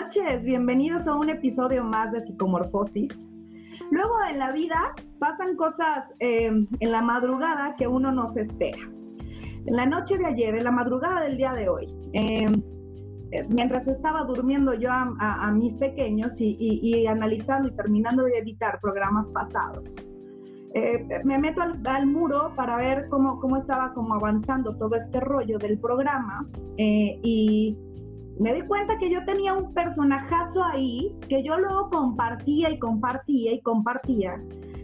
noches, bienvenidos a un episodio más de Psicomorfosis. Luego en la vida pasan cosas em, en la madrugada que uno no se espera. En la noche de ayer, en la madrugada del día de hoy, em, eh, mientras estaba durmiendo yo a, mis pequeños y, analizando y terminando de editar programas pasados, eh, me meto al, muro para ver cómo, cómo estaba como avanzando todo este rollo del programa eh, y me di cuenta que yo tenía un personajazo ahí que yo luego compartía y compartía y compartía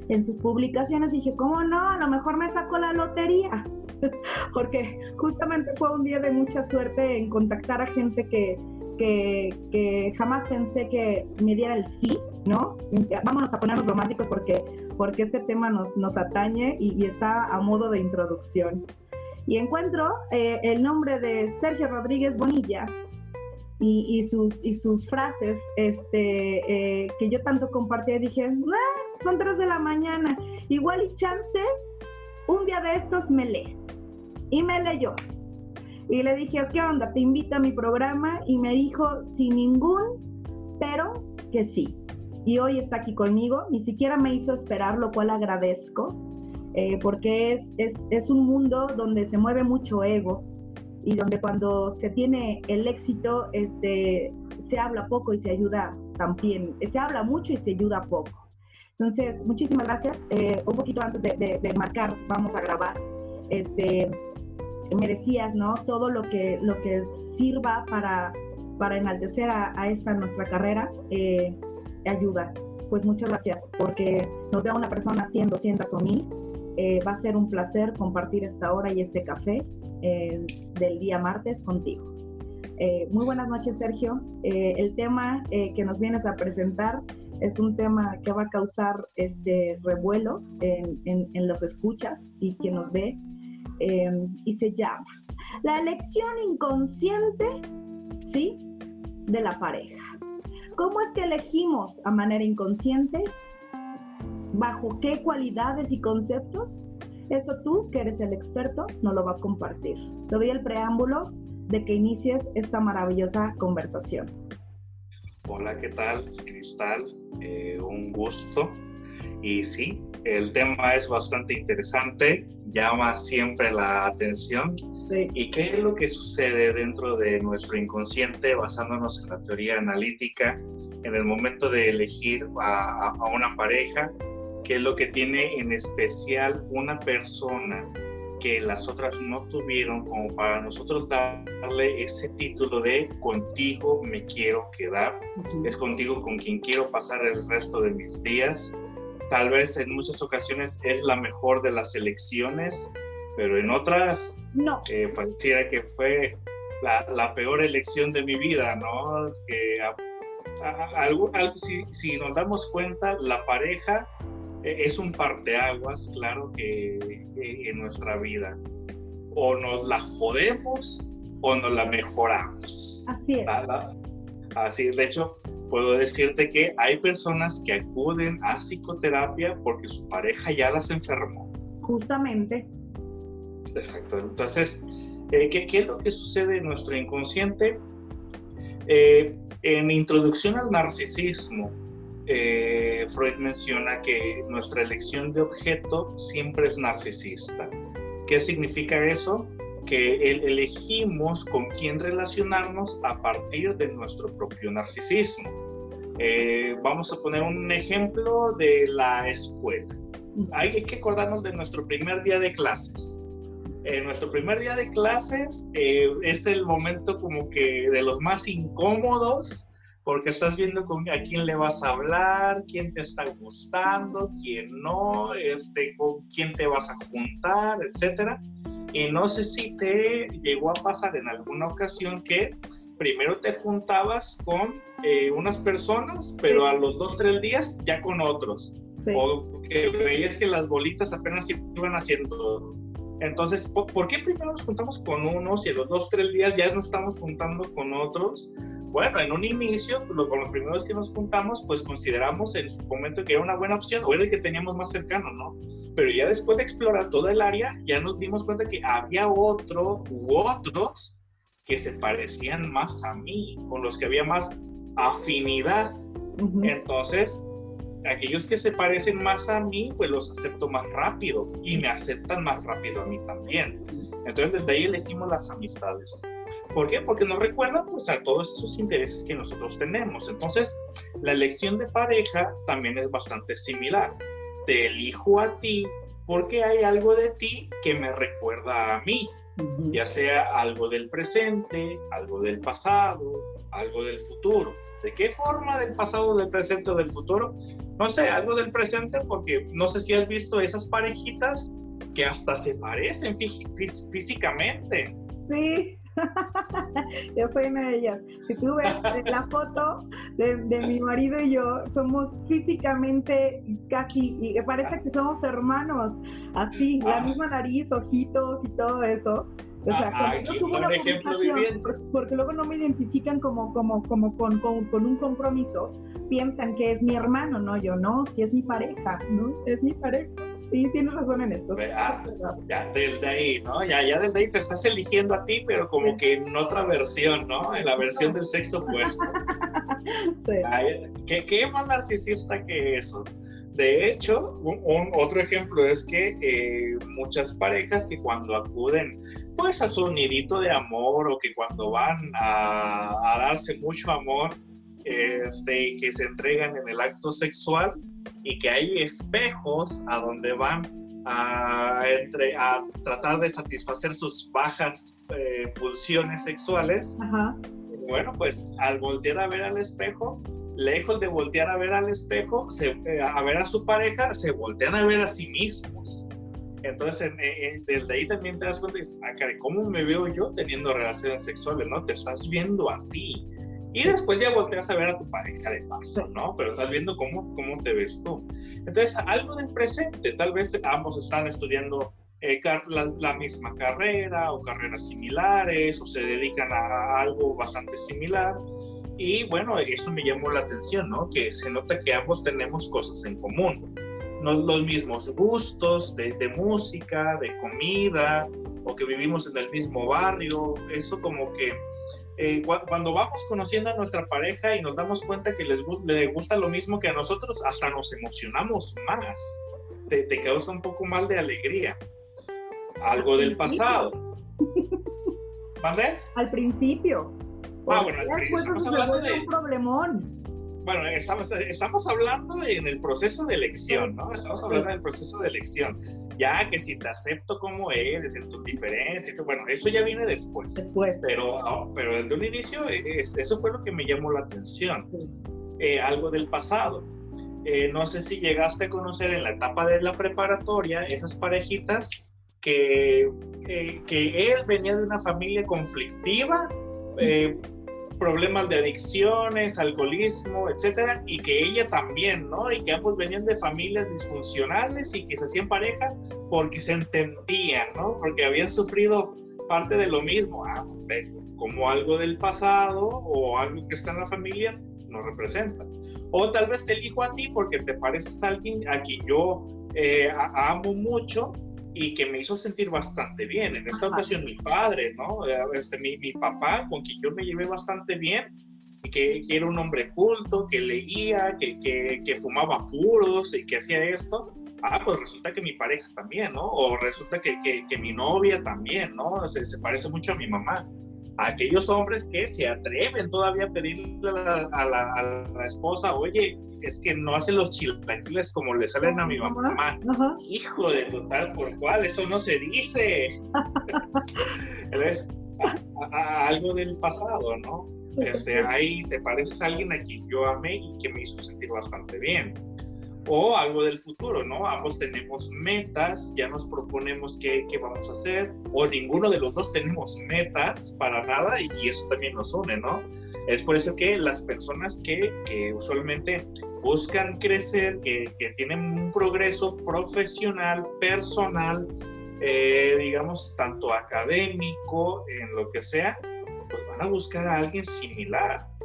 en sus publicaciones. Dije, ¿cómo no? A lo mejor me sacó la lotería. Porque justamente fue un día de mucha suerte en contactar a gente que, que, jamás pensé que me diera el sí, ¿no? Vámonos a ponernos románticos porque, porque este tema nos, nos atañe y, está a modo de introducción. Y encuentro eh, el nombre de Sergio Rodríguez Bonilla, y, sus, y sus frases este, eh, que yo tanto compartía, dije, son tres de la mañana, igual y chance, un día de estos me lee. Y me leyó. Y le dije, ¿qué onda? Te invito a mi programa y me dijo, sin ningún, pero que sí. Y hoy está aquí conmigo, ni siquiera me hizo esperar, lo cual agradezco, eh, porque es, es, es un mundo donde se mueve mucho ego, y donde cuando se tiene el éxito, este, se habla poco y se ayuda también, se habla mucho y se ayuda poco. Entonces, muchísimas gracias. Eh, un poquito antes de, marcar, vamos a grabar. Este, me decías, ¿no? Todo lo que, lo que sirva para, para enaltecer a, esta nuestra carrera, eh, ayuda. Pues muchas gracias, porque nos vea una persona haciendo 200 o mil eh, va a ser un placer compartir esta hora y este café eh, del día martes contigo. Eh, muy buenas noches, Sergio. el tema que nos vienes a presentar es un tema que va a causar este revuelo en, en los escuchas y quien nos ve, y se llama La elección inconsciente, ¿sí? De la pareja. ¿Cómo es que elegimos a manera inconsciente bajo qué cualidades y conceptos, eso tú, que eres el experto, no lo va a compartir. Te doy el preámbulo de que inicies esta maravillosa conversación. Hola, ¿qué tal, Cristal? Eh, un gusto. Y sí, el tema es bastante interesante, llama siempre la atención. ¿Y qué es lo que sucede dentro de nuestro inconsciente basándonos en la teoría analítica en el momento de elegir a, a una pareja qué es lo que tiene en especial una persona que las otras no tuvieron como para nosotros darle ese título de contigo me quiero quedar, es contigo con quien quiero pasar el resto de mis días. Tal vez en muchas ocasiones es la mejor de las elecciones, pero en otras no. Eh, pareciera que fue la, la, peor elección de mi vida, ¿no? Que si, si nos damos cuenta, la pareja es un parteaguas, claro, que, en nuestra vida. O nos la jodemos o nos la mejoramos. Así es. Así, de hecho, puedo decirte que hay personas que acuden a psicoterapia porque su pareja ya las enfermó. Justamente. Exacto. Entonces, eh, ¿qué, es lo que sucede en nuestro inconsciente? Eh, en introducción al narcisismo, eh, Freud menciona que nuestra elección de objeto siempre es narcisista. ¿Qué significa eso? Que elegimos con quién relacionarnos a partir de nuestro propio narcisismo. Eh, vamos a poner un ejemplo de la escuela. Hay que acordarnos de nuestro primer día de clases. Eh, nuestro primer día de clases es el momento como que de los más incómodos porque estás viendo con, a quién le vas a hablar, quién te está gustando, quién no, este, con quién te vas a juntar, etcétera. Y no sé si te llegó a pasar en alguna ocasión que primero te juntabas con eh, unas personas, pero a los dos, tres días ya con otros. O que veías que las bolitas apenas iban haciendo. Entonces, ¿por, qué primero nos juntamos con unos y a los dos, tres días ya nos estamos juntando con otros? bueno, en un inicio, con los primeros que nos juntamos, pues consideramos en su momento que era una buena opción o era el que teníamos más cercano, ¿no? Pero ya después de explorar toda el área, ya nos dimos cuenta que había otro u otros que se parecían más a mí, con los que había más afinidad. Entonces, aquellos que se parecen más a mí, pues los acepto más rápido y me aceptan más rápido a mí también. Entonces, desde ahí elegimos las amistades. ¿Por qué? Porque nos recuerdan pues, a todos esos intereses que nosotros tenemos. Entonces, la elección de pareja también es bastante similar. Te elijo a ti porque hay algo de ti que me recuerda a mí, ya sea algo del presente, algo del pasado, algo del futuro. ¿De qué forma del pasado, del presente o del futuro? No sé, algo del presente porque no sé si has visto esas parejitas que hasta se parecen físicamente. Sí, yo soy una de ellas. Si tú ves la foto de, mi marido y yo, somos físicamente casi, y parece que somos hermanos, así, la ah. misma nariz, ojitos y todo eso. O sea, ah, una porque, luego no me identifican como, como, como con, con, un compromiso, piensan que es mi hermano, no, yo no, si es mi pareja, ¿no? Es mi pareja. Sí, tienes razón en eso. Ah, ya desde ahí, ¿no? Ya, ya desde ahí te estás eligiendo a ti, pero como que en otra versión, ¿no? En la versión del sexo opuesto. sí. ¿qué, ¿Qué más narcisista que eso? De hecho, un, otro ejemplo es que eh, muchas parejas que cuando acuden pues a su nidito de amor o que cuando van a, a darse mucho amor, este, que se entregan en el acto sexual, y que hay espejos a donde van a, entre, a tratar de satisfacer sus bajas eh, pulsiones sexuales. Bueno, pues al voltear a ver al espejo, lejos de voltear a ver al espejo, se, eh, a ver a su pareja, se voltean a ver a sí mismos. Entonces, desde ahí también te das cuenta, ah, ¿cómo me veo yo teniendo relaciones sexuales? ¿No? Te estás viendo a ti y después ya volteas a ver a tu pareja de paso, ¿no? Pero estás viendo cómo, cómo te ves tú. Entonces, algo del presente, tal vez ambos están estudiando eh, la, misma carrera o carreras similares o se dedican a, algo bastante similar. Y bueno, eso me llamó la atención, ¿no? Que se nota que ambos tenemos cosas en común. Los mismos gustos de, de música, de comida, o que vivimos en el mismo barrio. Eso como que eh, cuando vamos conociendo a nuestra pareja y nos damos cuenta que les, gusta lo mismo que a nosotros, hasta nos emocionamos más. Te, te causa un poco más de alegría. Algo del pasado. ¿Mande? Al principio. Ah, bueno. Estamos hablando de un problemón bueno, estamos, estamos hablando en el proceso de elección, ¿no? Estamos hablando del proceso de elección. Ya que si te acepto como eres, en tus diferencias, bueno, eso ya viene después. Después. Pero, ah, pero desde un inicio, eso fue lo que me llamó la atención. Eh, algo del pasado. Eh, no sé si llegaste a conocer en la etapa de la preparatoria esas parejitas que, eh, que él venía de una familia conflictiva, problemas de adicciones, alcoholismo, etcétera, y que ella también, ¿no? Y que ambos venían de familias disfuncionales y que se hacían pareja porque se entendían, ¿no? Porque habían sufrido parte de lo mismo, ah, como algo del pasado o algo que está en la familia nos representa. O tal vez te elijo a ti porque te pareces a alguien a quien yo eh, amo mucho y que me hizo sentir bastante bien. En esta ocasión mi padre, ¿no? Eh, este, mi, mi, papá, con quien yo me llevé bastante bien, y que, que era un hombre culto, que leía, que, que, que, fumaba puros y que hacía esto. Ah, pues resulta que mi pareja también, ¿no? O resulta que, que mi novia también, ¿no? Se, se parece mucho a mi mamá aquellos hombres que se atreven todavía a pedirle a la, esposa, oye, es que no hacen los chilaquiles como le salen a mi mamá. Hijo de total, ¿por cuál? Eso no se dice. es algo del pasado, ¿no? Este, ahí te pareces a alguien a quien yo amé y que me hizo sentir bastante bien o algo del futuro, ¿no? Ambos tenemos metas, ya nos proponemos qué, qué, vamos a hacer, o ninguno de los dos tenemos metas para nada y, eso también nos une, ¿no? Es por eso que las personas que, que usualmente buscan crecer, que, que, tienen un progreso profesional, personal, eh, digamos, tanto académico, en lo que sea, pues van a buscar a alguien similar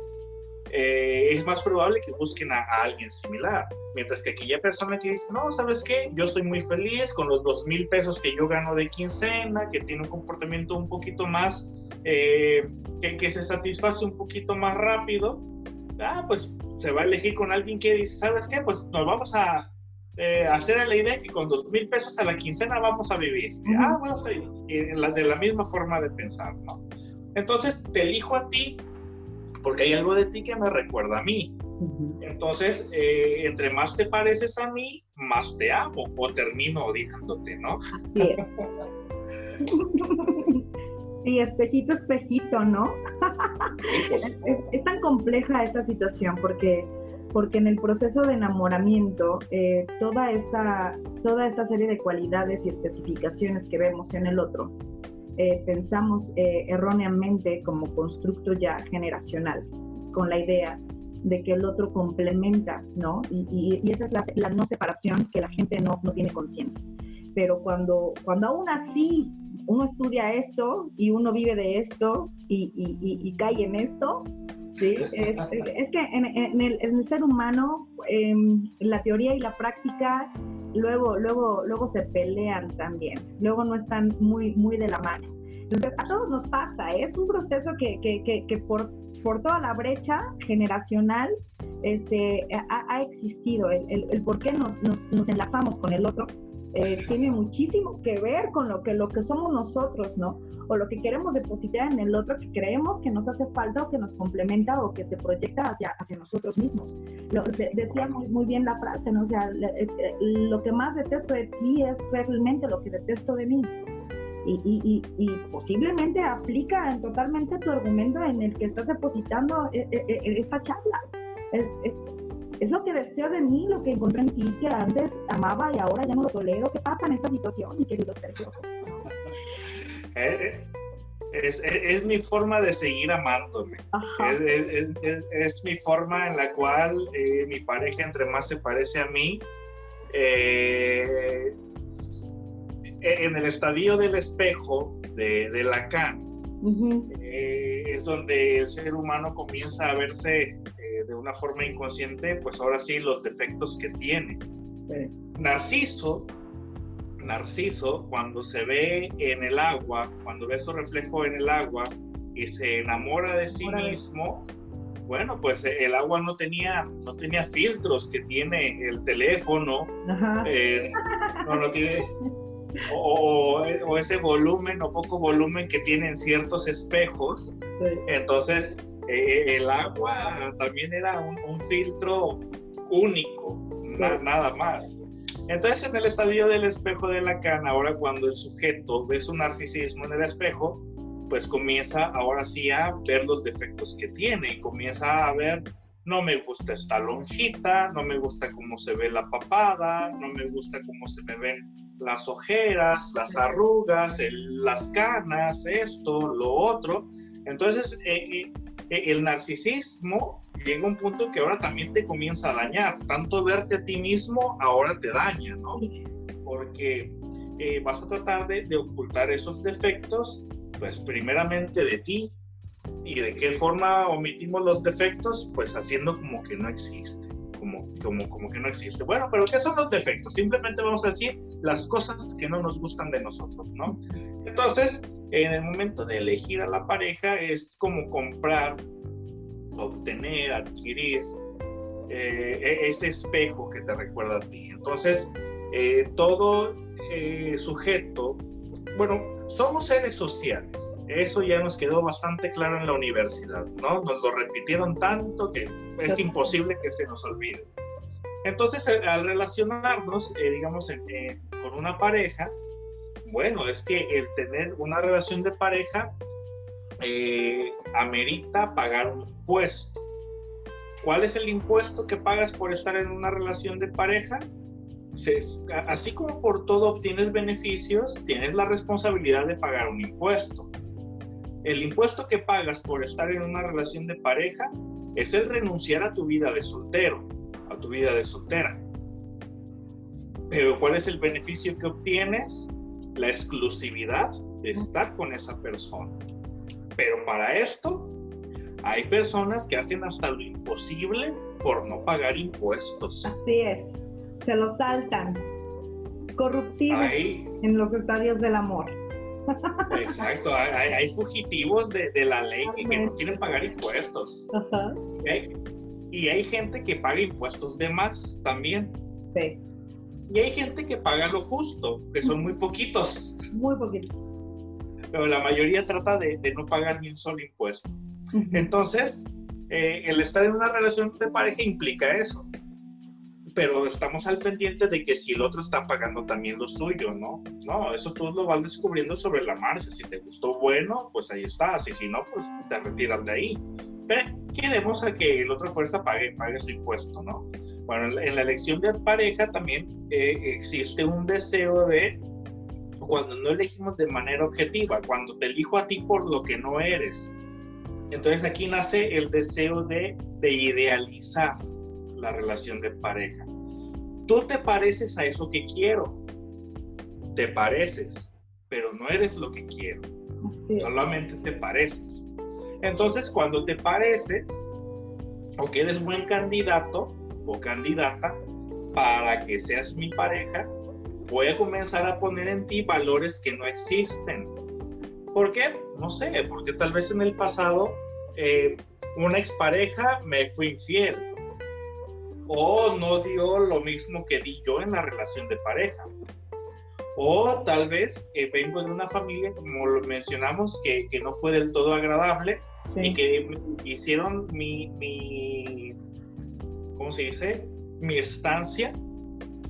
eh, es más probable que busquen a, alguien similar. Mientras que aquella persona que dice, no, ¿sabes qué? Yo soy muy feliz con los dos mil pesos que yo gano de quincena, que tiene un comportamiento un poquito más, eh, que, que, se satisface un poquito más rápido. ah, pues se va a elegir con alguien que dice, ¿sabes qué? Pues nos vamos a eh, hacer la idea que con dos mil pesos a la quincena vamos a vivir. Ah, bueno, de la misma forma de pensar, ¿no? Entonces te elijo a ti porque hay algo de ti que me recuerda a mí. Entonces, eh, entre más te pareces a mí, más te amo o termino odiándote, ¿no? Así es. Sí, espejito, espejito, ¿no? es, tan compleja esta situación porque, porque en el proceso de enamoramiento, eh, toda, esta, toda esta serie de cualidades y especificaciones que vemos en el otro, eh, pensamos eh, erróneamente como constructo ya generacional, con la idea de que el otro complementa, ¿no? Y, esa es la, no separación que la gente no, no tiene conciencia. Pero cuando, cuando aún así uno estudia esto y uno vive de esto y, y, cae en esto, ¿sí? Es, que en, el, ser humano, em, la teoría y la práctica luego, luego, luego se pelean también, luego no están muy, muy de la mano. Entonces, a todos nos pasa, es un proceso que, que, que, por, por, toda la brecha generacional este, ha, ha existido, el, el, el, por qué nos, nos, nos enlazamos con el otro, eh, tiene muchísimo que ver con lo que, lo que somos nosotros, ¿no? O lo que queremos depositar en el otro que creemos que nos hace falta o que nos complementa o que se proyecta hacia, hacia nosotros mismos. Lo, decía muy, muy, bien la frase, ¿no? O sea, eh, eh, lo que más detesto de ti es realmente lo que detesto de mí. Y, y, y, posiblemente aplica totalmente tu argumento en el que estás depositando esta charla. Es, es, es lo que deseo de mí, lo que encontré en ti, que antes amaba y ahora ya no lo tolero. ¿Qué pasa en esta situación, mi querido Sergio? Eh, es, es, mi forma de seguir amándome. Es, es, mi forma en la cual eh, mi pareja, entre más se parece a mí, eh, en el estadio del espejo de, de Lacan, es donde el ser humano comienza a verse de una forma inconsciente, pues ahora sí los defectos que tiene. Narciso, Narciso, cuando se ve en el agua, cuando ve su reflejo en el agua y se enamora de sí mismo, bueno, pues eh, el agua no tenía, no tenía filtros que tiene el teléfono, eh, no, tiene, o, o, ese volumen o poco volumen que tienen ciertos espejos. Entonces, eh, el agua también era un, filtro único, nada más. Entonces, en el estadio del espejo de Lacan, ahora cuando el sujeto ve su narcisismo en el espejo, pues comienza ahora sí a ver los defectos que tiene y comienza a ver, no me gusta esta lonjita, no me gusta cómo se ve la papada, no me gusta cómo se me ven las ojeras, las arrugas, las canas, esto, lo otro. Entonces, eh, eh, el narcisismo llega a un punto que ahora también te comienza a dañar. Tanto verte a ti mismo ahora te daña, ¿no? Porque eh, vas a tratar de, ocultar esos defectos, pues primeramente de ti. ¿Y de qué forma omitimos los defectos? Pues haciendo como que no existe. Como, como, como que no existe. Bueno, pero ¿qué son los defectos? Simplemente vamos a decir las cosas que no nos gustan de nosotros, ¿no? Entonces, en el momento de elegir a la pareja es como comprar, obtener, adquirir eh, e-, ese espejo que te recuerda a ti. Entonces, eh, todo eh, sujeto, bueno, somos seres sociales. Eso ya nos quedó bastante claro en la universidad, ¿no? Nos lo repitieron tanto que es imposible que se nos olvide. Entonces, al relacionarnos, digamos, con una pareja, bueno, es que el tener una relación de pareja eh, amerita pagar un impuesto. ¿Cuál es el impuesto que pagas por estar en una relación de pareja? así como por todo obtienes beneficios, tienes la responsabilidad de pagar un impuesto. El impuesto que pagas por estar en una relación de pareja es el renunciar a tu vida de soltero, a tu vida de soltera. Pero ¿cuál es el beneficio que obtienes? La exclusividad de estar con esa persona. Pero para esto hay personas que hacen hasta lo imposible por no pagar impuestos. Así es, se lo saltan. Corruptivos en los estadios del amor. Exacto, hay, fugitivos de, la ley que, no quieren pagar impuestos. Y hay gente que paga impuestos de más también. Sí. Y hay gente que paga lo justo, que son muy poquitos. Muy poquitos. Pero la mayoría trata de, no pagar ni un solo impuesto. Entonces, eh, el estar en una relación de pareja implica eso. Pero estamos al pendiente de que si el otro está pagando también lo suyo, ¿no? No, eso tú lo vas descubriendo sobre la marcha. Si te gustó, bueno, pues ahí estás. Y si no, pues te retiras de ahí. Pero queremos a que el otro fuerza pague, pague su impuesto, ¿no? Bueno, en la elección de pareja también eh, existe un deseo de, cuando no elegimos de manera objetiva, cuando te elijo a ti por lo que no eres. Entonces aquí nace el deseo de, de idealizar la relación de pareja. Tú te pareces a eso que quiero. Te pareces, pero no eres lo que quiero. Solamente te pareces. Entonces, cuando te pareces o que eres buen candidato, o candidata para que seas mi pareja, voy a comenzar a poner en ti valores que no existen. ¿Por qué? No sé, porque tal vez en el pasado eh, una expareja me fue infiel o no dio lo mismo que di yo en la relación de pareja. O tal vez eh, vengo de una familia, como lo mencionamos, que, que no fue del todo agradable y que hicieron mi, mi ¿cómo se dice? Mi estancia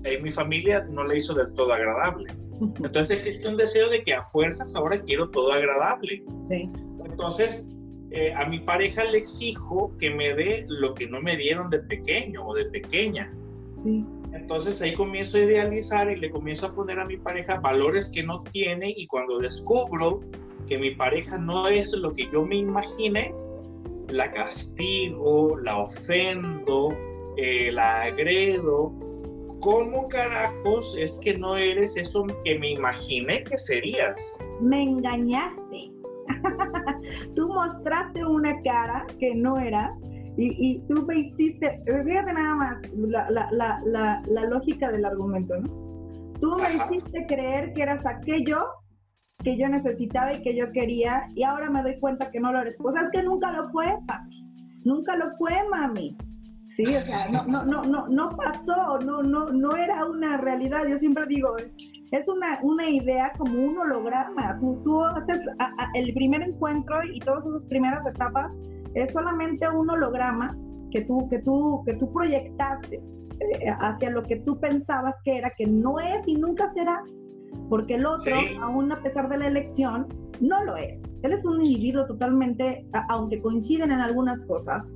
en mi familia no la hizo del todo agradable. Entonces existe un deseo de que a fuerzas ahora quiero todo agradable. Sí. Entonces, eh, a mi pareja le exijo que me dé lo que no me dieron de pequeño o de pequeña. Sí. Entonces ahí comienzo a idealizar y le comienzo a poner a mi pareja valores que no tiene y cuando descubro que mi pareja no es lo que yo me imaginé, la castigo, la ofendo, eh, la agredo. ¿Cómo carajos es que no eres eso que me imaginé que serías? Me engañaste. tú mostraste una cara que no era y, tú me hiciste, fíjate nada más la, la, la, la lógica del argumento, ¿no? Tú me hiciste creer que eras aquello que yo necesitaba y que yo quería y ahora me doy cuenta que no lo eres. Pues es que nunca lo fue, papi. Nunca lo fue, mami. Sí, o sea, no, no, no, no, no pasó, no, no, no era una realidad. Yo siempre digo, es, una, una idea como un holograma. Tú, tú haces el primer encuentro y todas esas primeras etapas es solamente un holograma que tú, que tú, que tú proyectaste eh, hacia lo que tú pensabas que era, que no es y nunca será, porque el otro, aún a pesar de la elección, no lo es. Él es un individuo totalmente, aunque coinciden en algunas cosas,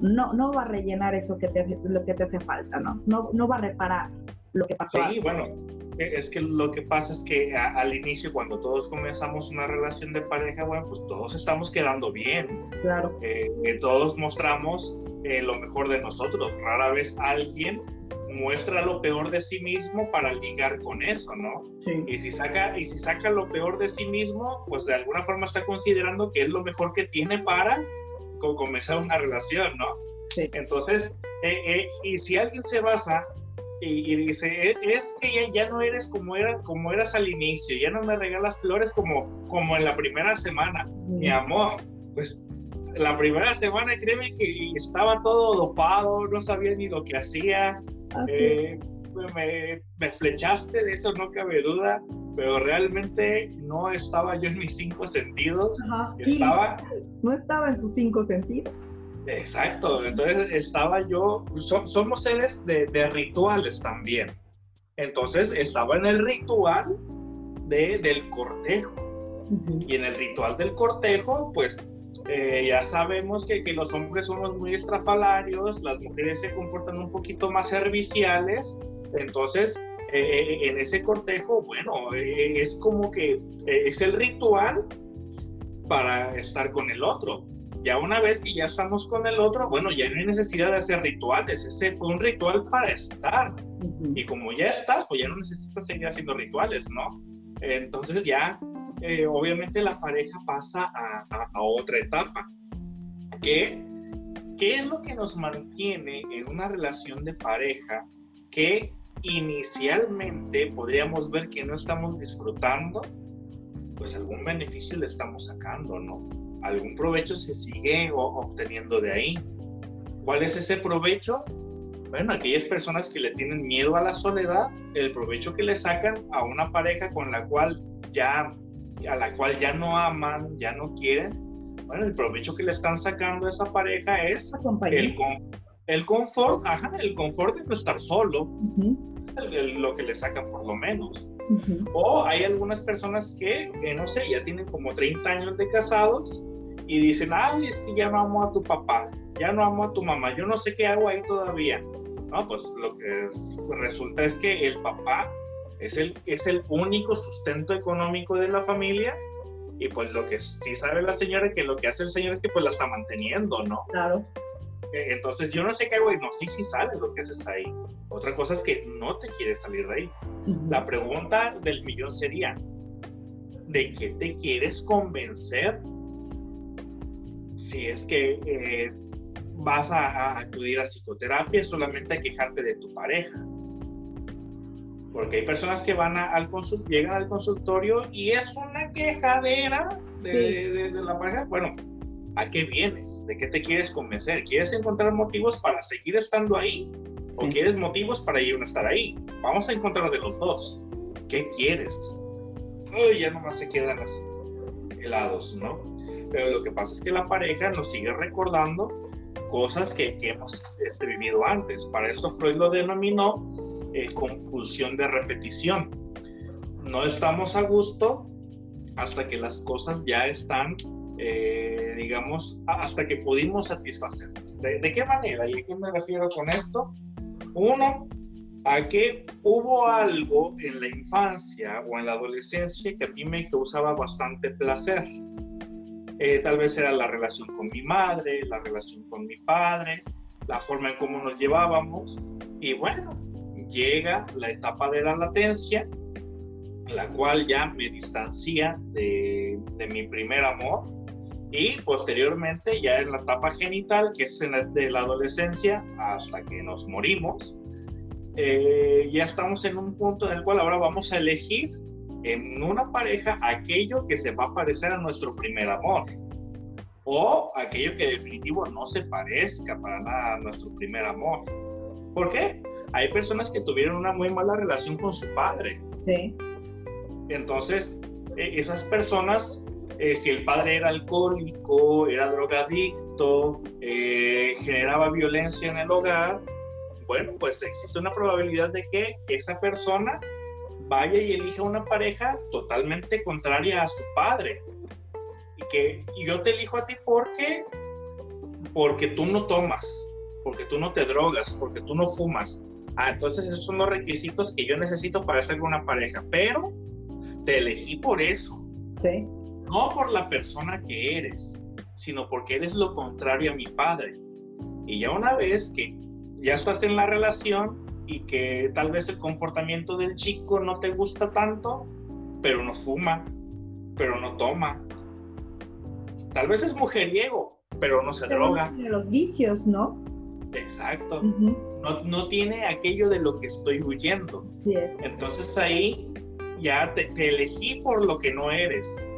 no, no va a rellenar eso que te, lo que te hace falta, ¿no? No, no va a reparar lo que pasó. Sí, bueno, e, es que lo que pasa es que al inicio, cuando todos comenzamos una relación de pareja, bueno, pues todos estamos quedando bien. Claro. Eh, todos mostramos eh, lo mejor de nosotros. Rara vez alguien muestra lo peor de sí mismo para ligar con eso, ¿no? Sí. Y si saca y si saca lo peor de sí mismo, pues de alguna forma está considerando que es lo mejor que tiene para comenzar una relación, ¿no? Sí. Entonces, eh, eh, y si alguien se basa y, dice, e, es que ya, no eres como, era, como eras al inicio, ya no me regalas flores como, como en la primera semana, mi amor, pues la primera semana créeme que estaba todo dopado, no sabía ni lo que hacía, eh, me, me, flechaste, de eso no cabe duda, pero realmente no estaba yo en mis cinco sentidos. estaba... No estaba en sus cinco sentidos. Exacto, entonces estaba yo, somos seres de, de, rituales también. Entonces estaba en el ritual de, del cortejo. Y en el ritual del cortejo, pues eh, ya sabemos que, que, los hombres somos muy estrafalarios, las mujeres se comportan un poquito más serviciales, entonces eh, eh, en ese cortejo, bueno, es como que es el ritual para estar con el otro. Ya una vez que ya estamos con el otro, bueno, ya no hay necesidad de hacer rituales, ese fue un ritual para estar. Y como ya estás, pues ya no necesitas seguir haciendo rituales, ¿no? Entonces ya eh, obviamente la pareja pasa a, otra etapa. ¿Qué, ¿Qué es lo que nos mantiene en una relación de pareja que inicialmente podríamos ver que no estamos disfrutando? Pues algún beneficio le estamos sacando, ¿no? Algún provecho se sigue obteniendo de ahí. ¿Cuál es ese provecho? Bueno, aquellas personas que le tienen miedo a la soledad, el provecho que le sacan a una pareja con la cual ya, a la cual ya no aman, ya no quieren, bueno, el provecho que le están sacando a esa pareja es el, el, confort, ajá, el confort de no estar solo, lo que le sacan por lo menos. O hay algunas personas que, no sé, ya tienen como 30 años de casados y dicen, ay, es que ya no amo a tu papá, ya no amo a tu mamá, yo no sé qué hago ahí todavía. No, pues lo que resulta es que el papá es el, es el único sustento económico de la familia y pues lo que sí sabe la señora es que lo que hace el señor es que pues la está manteniendo, ¿no? Claro. E, entonces yo no sé qué hago y no, sí, sí sale lo que haces ahí. Otra cosa es que no te quieres salir de ahí. La pregunta del millón sería, ¿de qué te quieres convencer si es que eh, vas a, acudir a psicoterapia solamente a quejarte de tu pareja? Porque hay personas que van al llegan al consultorio y es una quejadera de, de la pareja. Bueno, ¿a qué vienes? ¿De qué te quieres convencer? ¿Quieres encontrar motivos para seguir estando ahí? ¿O quieres motivos para ir a estar ahí? Vamos a encontrar de los dos. ¿Qué quieres? Uy, ya nomás se quedan así, helados, ¿no? Pero lo que pasa es que la pareja nos sigue recordando cosas que, que hemos este, vivido antes. Para esto Freud lo denominó eh, confusión de repetición. No estamos a gusto hasta que las cosas ya están eh, digamos, hasta que pudimos satisfacerlas. ¿De, qué manera? ¿Y a qué me refiero con esto? Uno, a que hubo algo en la infancia o en la adolescencia que a mí me causaba bastante placer. Eh, tal vez era la relación con mi madre, la relación con mi padre, la forma en cómo nos llevábamos. Y bueno, llega la etapa de la latencia, la cual ya me distancia de, de mi primer amor, y posteriormente ya en la etapa genital, que es en de la adolescencia hasta que nos morimos, eh, ya estamos en un punto en el cual ahora vamos a elegir en una pareja aquello que se va a parecer a nuestro primer amor o aquello que definitivo no se parezca para nada a nuestro primer amor. ¿Por qué? Hay personas que tuvieron una muy mala relación con su padre. Sí. Entonces, e, esas personas eh, si el padre era alcohólico, era drogadicto, eh, generaba violencia en el hogar, bueno, pues existe una probabilidad de que esa persona vaya y elija una pareja totalmente contraria a su padre. Y que yo te elijo a ti porque, porque tú no tomas, porque tú no te drogas, porque tú no fumas. Ah, entonces esos son los requisitos que yo necesito para ser una pareja, pero te elegí por eso. Sí no por la persona que eres, sino porque eres lo contrario a mi padre. Y ya una vez que ya estás en la relación y que tal vez el comportamiento del chico no te gusta tanto, pero no fuma, pero no toma. Tal vez es mujeriego, pero no se droga. No los vicios, ¿no? Exacto. no, no, tiene aquello de lo que estoy huyendo. Entonces ahí ya te, te elegí por lo que no eres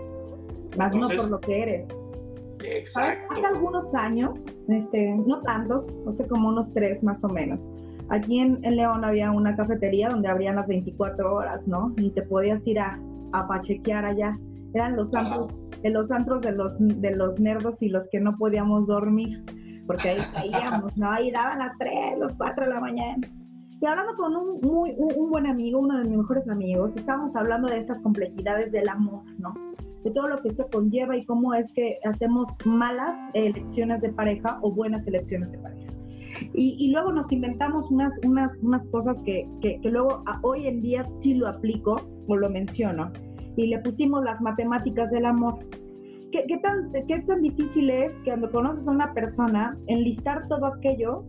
más no por lo que eres. Exacto. Hace algunos años, este, no tantos, no sé, como unos tres más o menos. Aquí en, León había una cafetería donde abrían las 24 horas, ¿no? Y te podías ir a, a pachequear allá. Eran los antros, de los antros de los, de los nerdos y los que no podíamos dormir, porque ahí caíamos, ¿no? Ahí daban las 3, los 4 de la mañana. Y hablando con un, muy, un buen amigo, uno de mis mejores amigos, estábamos hablando de estas complejidades del amor, ¿no? De todo lo que esto conlleva y cómo es que hacemos malas elecciones de pareja o buenas elecciones de pareja. Y, luego nos inventamos unas, unas, unas cosas que, que, luego hoy en día sí lo aplico o lo menciono. Y le pusimos las matemáticas del amor. ¿Qué, qué, tan, ¿Qué tan difícil es que cuando conoces a una persona enlistar todo aquello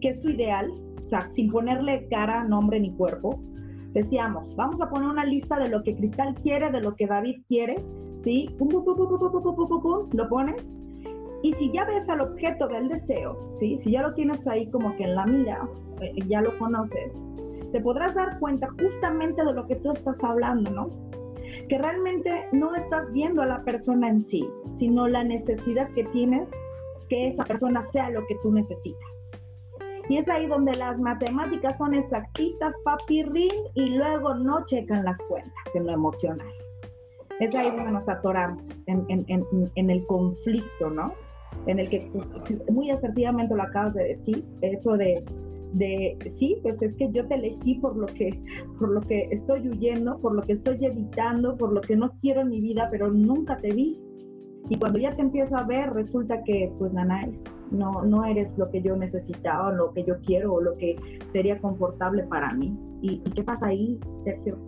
que es tu ideal, o sea, sin ponerle cara, nombre ni cuerpo, decíamos, vamos a poner una lista de lo que Cristal quiere, de lo que David quiere, ¿sí? Lo pones. Y si ya ves al objeto del deseo, ¿sí? Si ya lo tienes ahí como que en la mira, eh, ya lo conoces, te podrás dar cuenta justamente de lo que tú estás hablando, ¿no? Que realmente no estás viendo a la persona en sí, sino la necesidad que tienes que esa persona sea lo que tú necesitas. Y es ahí donde las matemáticas son exactitas, papirrín, y luego no checan las cuentas en lo emocional. Es ahí donde nos atoramos, en, en el conflicto, ¿no? En el que muy asertivamente lo acabas de decir, eso de de sí, pues es que yo te elegí por lo que por lo que estoy huyendo, por lo que estoy evitando, por lo que no quiero en mi vida, pero nunca te vi. Y cuando ya te empiezo a ver, resulta que pues nanáis, no no eres lo que yo necesitaba, lo que yo quiero o lo que sería confortable para mí. ¿Y, qué pasa ahí, Sergio?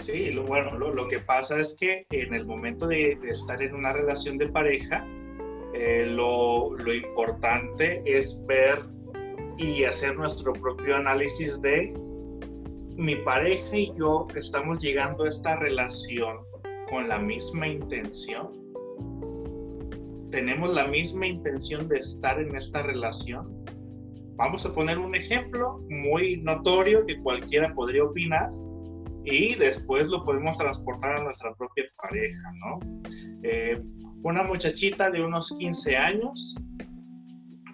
Sí, lo, bueno, lo, que pasa es que en el momento de, estar en una relación de pareja, eh, lo, lo importante es ver y hacer nuestro propio análisis de mi pareja y yo estamos llegando a esta relación con la misma intención. Tenemos la misma intención de estar en esta relación. Vamos a poner un ejemplo muy notorio que cualquiera podría opinar y después lo podemos transportar a nuestra propia pareja, ¿no? Eh, una muchachita de unos 15 años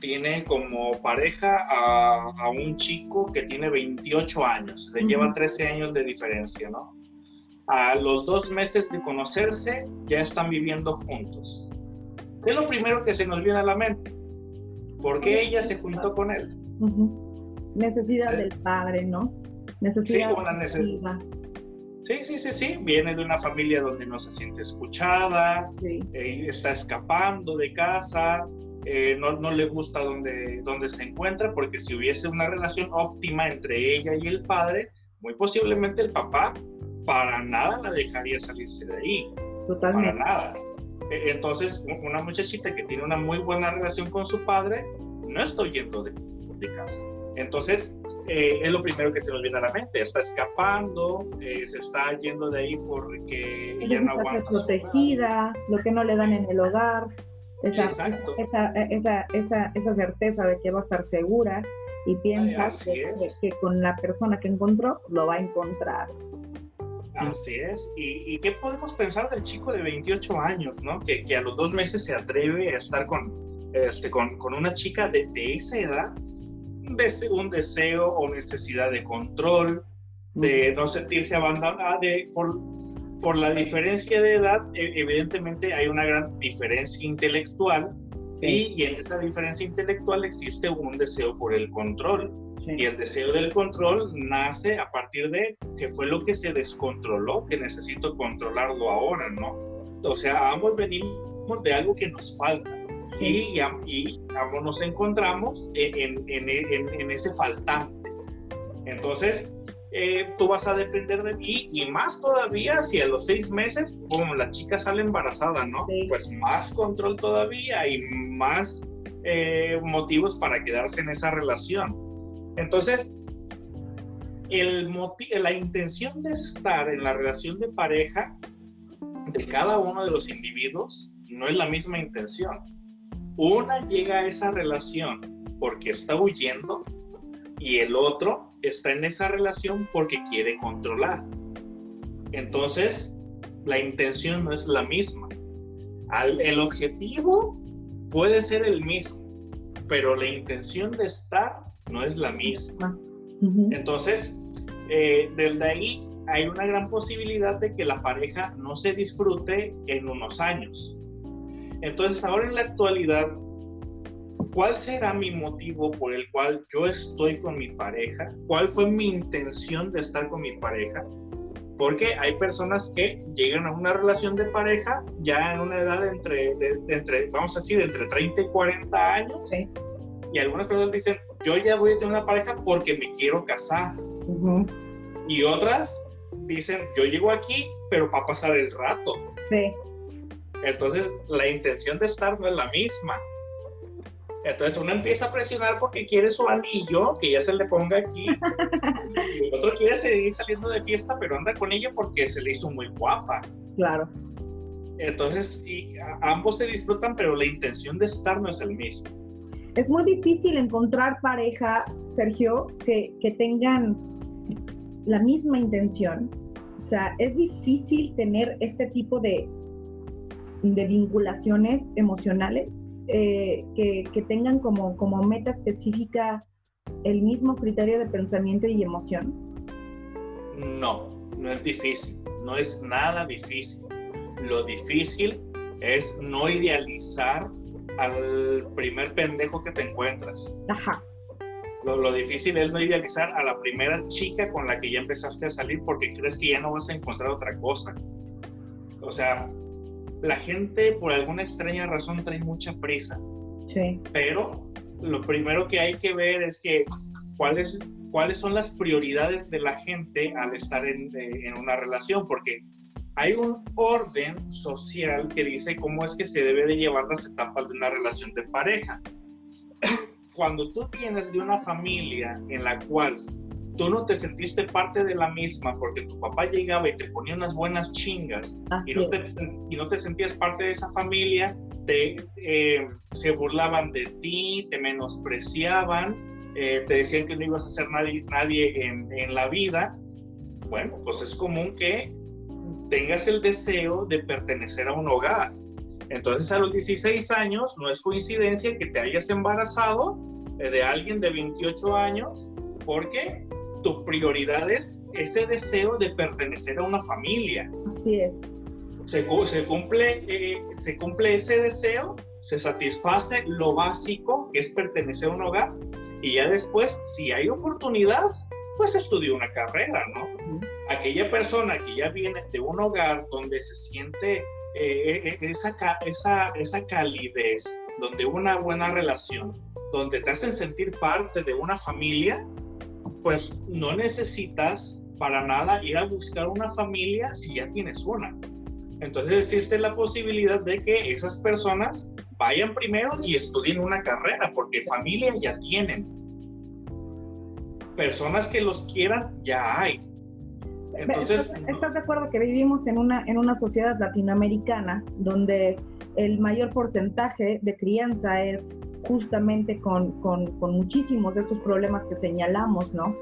tiene como pareja a, un chico que tiene 28 años, le lleva 13 años de diferencia, ¿no? A los dos meses de conocerse ya están viviendo juntos. ¿Qué es lo primero que se nos viene a la mente? ¿Por qué ella se juntó con él? Necesidad del padre, ¿no? Necesidad. Sí, una necesidad. Sí, sí, sí, sí. Viene de una familia donde no se siente escuchada, eh, está escapando de casa, eh, no, no, le gusta donde, donde se encuentra, porque si hubiese una relación óptima entre ella y el padre, muy posiblemente el papá para nada la dejaría salirse de ahí. Totalmente. Para nada. E, entonces, una muchachita que tiene una muy buena relación con su padre, no está yendo de, de casa. Entonces, eh, es lo primero que se nos viene a la mente. Está escapando, eh, se está yendo de ahí porque ella, no aguanta. protegida, lo que no le dan en el hogar esa, esa, esa, esa, certeza de que va a estar segura y piensa que, con la persona que encontró lo va a encontrar. Así es. ¿Y, qué podemos pensar del chico de 28 años, ¿no? que, que a los dos meses se atreve a estar con, este, con, con una chica de, de, esa edad? De un deseo o necesidad de control, de no sentirse abandonada, de, por, por la diferencia de edad, e, evidentemente hay una gran diferencia intelectual y, en esa diferencia intelectual existe un deseo por el control. Y el deseo del control nace a partir de que fue lo que se descontroló, que necesito controlarlo ahora, ¿no? O sea, ambos venimos de algo que nos falta. Y, y, ambos nos encontramos en, en, en, en ese faltante. Entonces, eh, tú vas a depender de mí y más todavía si a los seis meses, como la chica sale embarazada, ¿no? Pues más control todavía y más eh, motivos para quedarse en esa relación. Entonces, la intención de estar en la relación de pareja de cada uno de los individuos no es la misma intención. Una llega a esa relación porque está huyendo y el otro está en esa relación porque quiere controlar. Entonces, la intención no es la misma. el objetivo puede ser el mismo, pero la intención de estar no es la misma. Entonces, eh, desde ahí hay una gran posibilidad de que la pareja no se disfrute en unos años. Entonces, ahora en la actualidad, ¿Cuál será mi motivo por el cual yo estoy con mi pareja? ¿Cuál fue mi intención de estar con mi pareja? Porque hay personas que llegan a una relación de pareja ya en una edad entre, de, entre vamos a decir, entre 30 y 40 años. Y algunas personas dicen, yo ya voy a tener una pareja porque me quiero casar. Y otras dicen, yo llego aquí, pero para pasar el rato. Sí. Entonces, la intención de estar no es la misma. Entonces uno empieza a presionar porque quiere su anillo, que ya se le ponga aquí. y el otro quiere seguir saliendo de fiesta, pero anda con ella porque se le hizo muy guapa. Claro. Entonces, y ambos se disfrutan, pero la intención de estar no es el mismo. Es muy difícil encontrar pareja, Sergio, que, que tengan la misma intención. O sea, es difícil tener este tipo de, de vinculaciones emocionales eh, que, que, tengan como, como meta específica el mismo criterio de pensamiento y emoción? No, no es difícil, no es nada difícil. Lo difícil es no idealizar al primer pendejo que te encuentras. Ajá. Lo, difícil es no idealizar a la primera chica con la que ya empezaste a salir porque crees que ya no vas a encontrar otra cosa. O sea, la gente por alguna extraña razón trae mucha prisa. Sí. Pero lo primero que hay que ver es que cuáles, cuáles son las prioridades de la gente al estar en, en una relación, porque hay un orden social que dice cómo es que se debe de llevar las etapas de una relación de pareja. Cuando tú vienes de una familia en la cual tú no te sentiste parte de la misma porque tu papá llegaba y te ponía unas buenas chingas y no, te, y no, te, sentías parte de esa familia, te, eh, se burlaban de ti, te menospreciaban, eh, te decían que no ibas a ser nadie, nadie en, en la vida. Bueno, pues es común que tengas el deseo de pertenecer a un hogar. Entonces a los 16 años no es coincidencia que te hayas embarazado eh, de alguien de 28 años porque tu prioridad es ese deseo de pertenecer a una familia. Así es. Se, se cumple, eh, se cumple ese deseo, se satisface lo básico que es pertenecer a un hogar y ya después, si hay oportunidad, pues estudió una carrera, ¿no? Aquella persona que ya viene de un hogar donde se siente eh, eh, eh, esa, esa, esa calidez, donde una buena relación, donde te hacen sentir parte de una familia, pues no necesitas para nada ir a buscar una familia si ya tienes una. Entonces existe la posibilidad de que esas personas vayan primero y estudien una carrera, porque familia ya tienen personas que los quieran ya hay. Entonces, ¿Estás, de acuerdo que vivimos en una, en una sociedad latinoamericana donde el mayor porcentaje de crianza es justamente con, con, con muchísimos de estos problemas que señalamos, ¿no?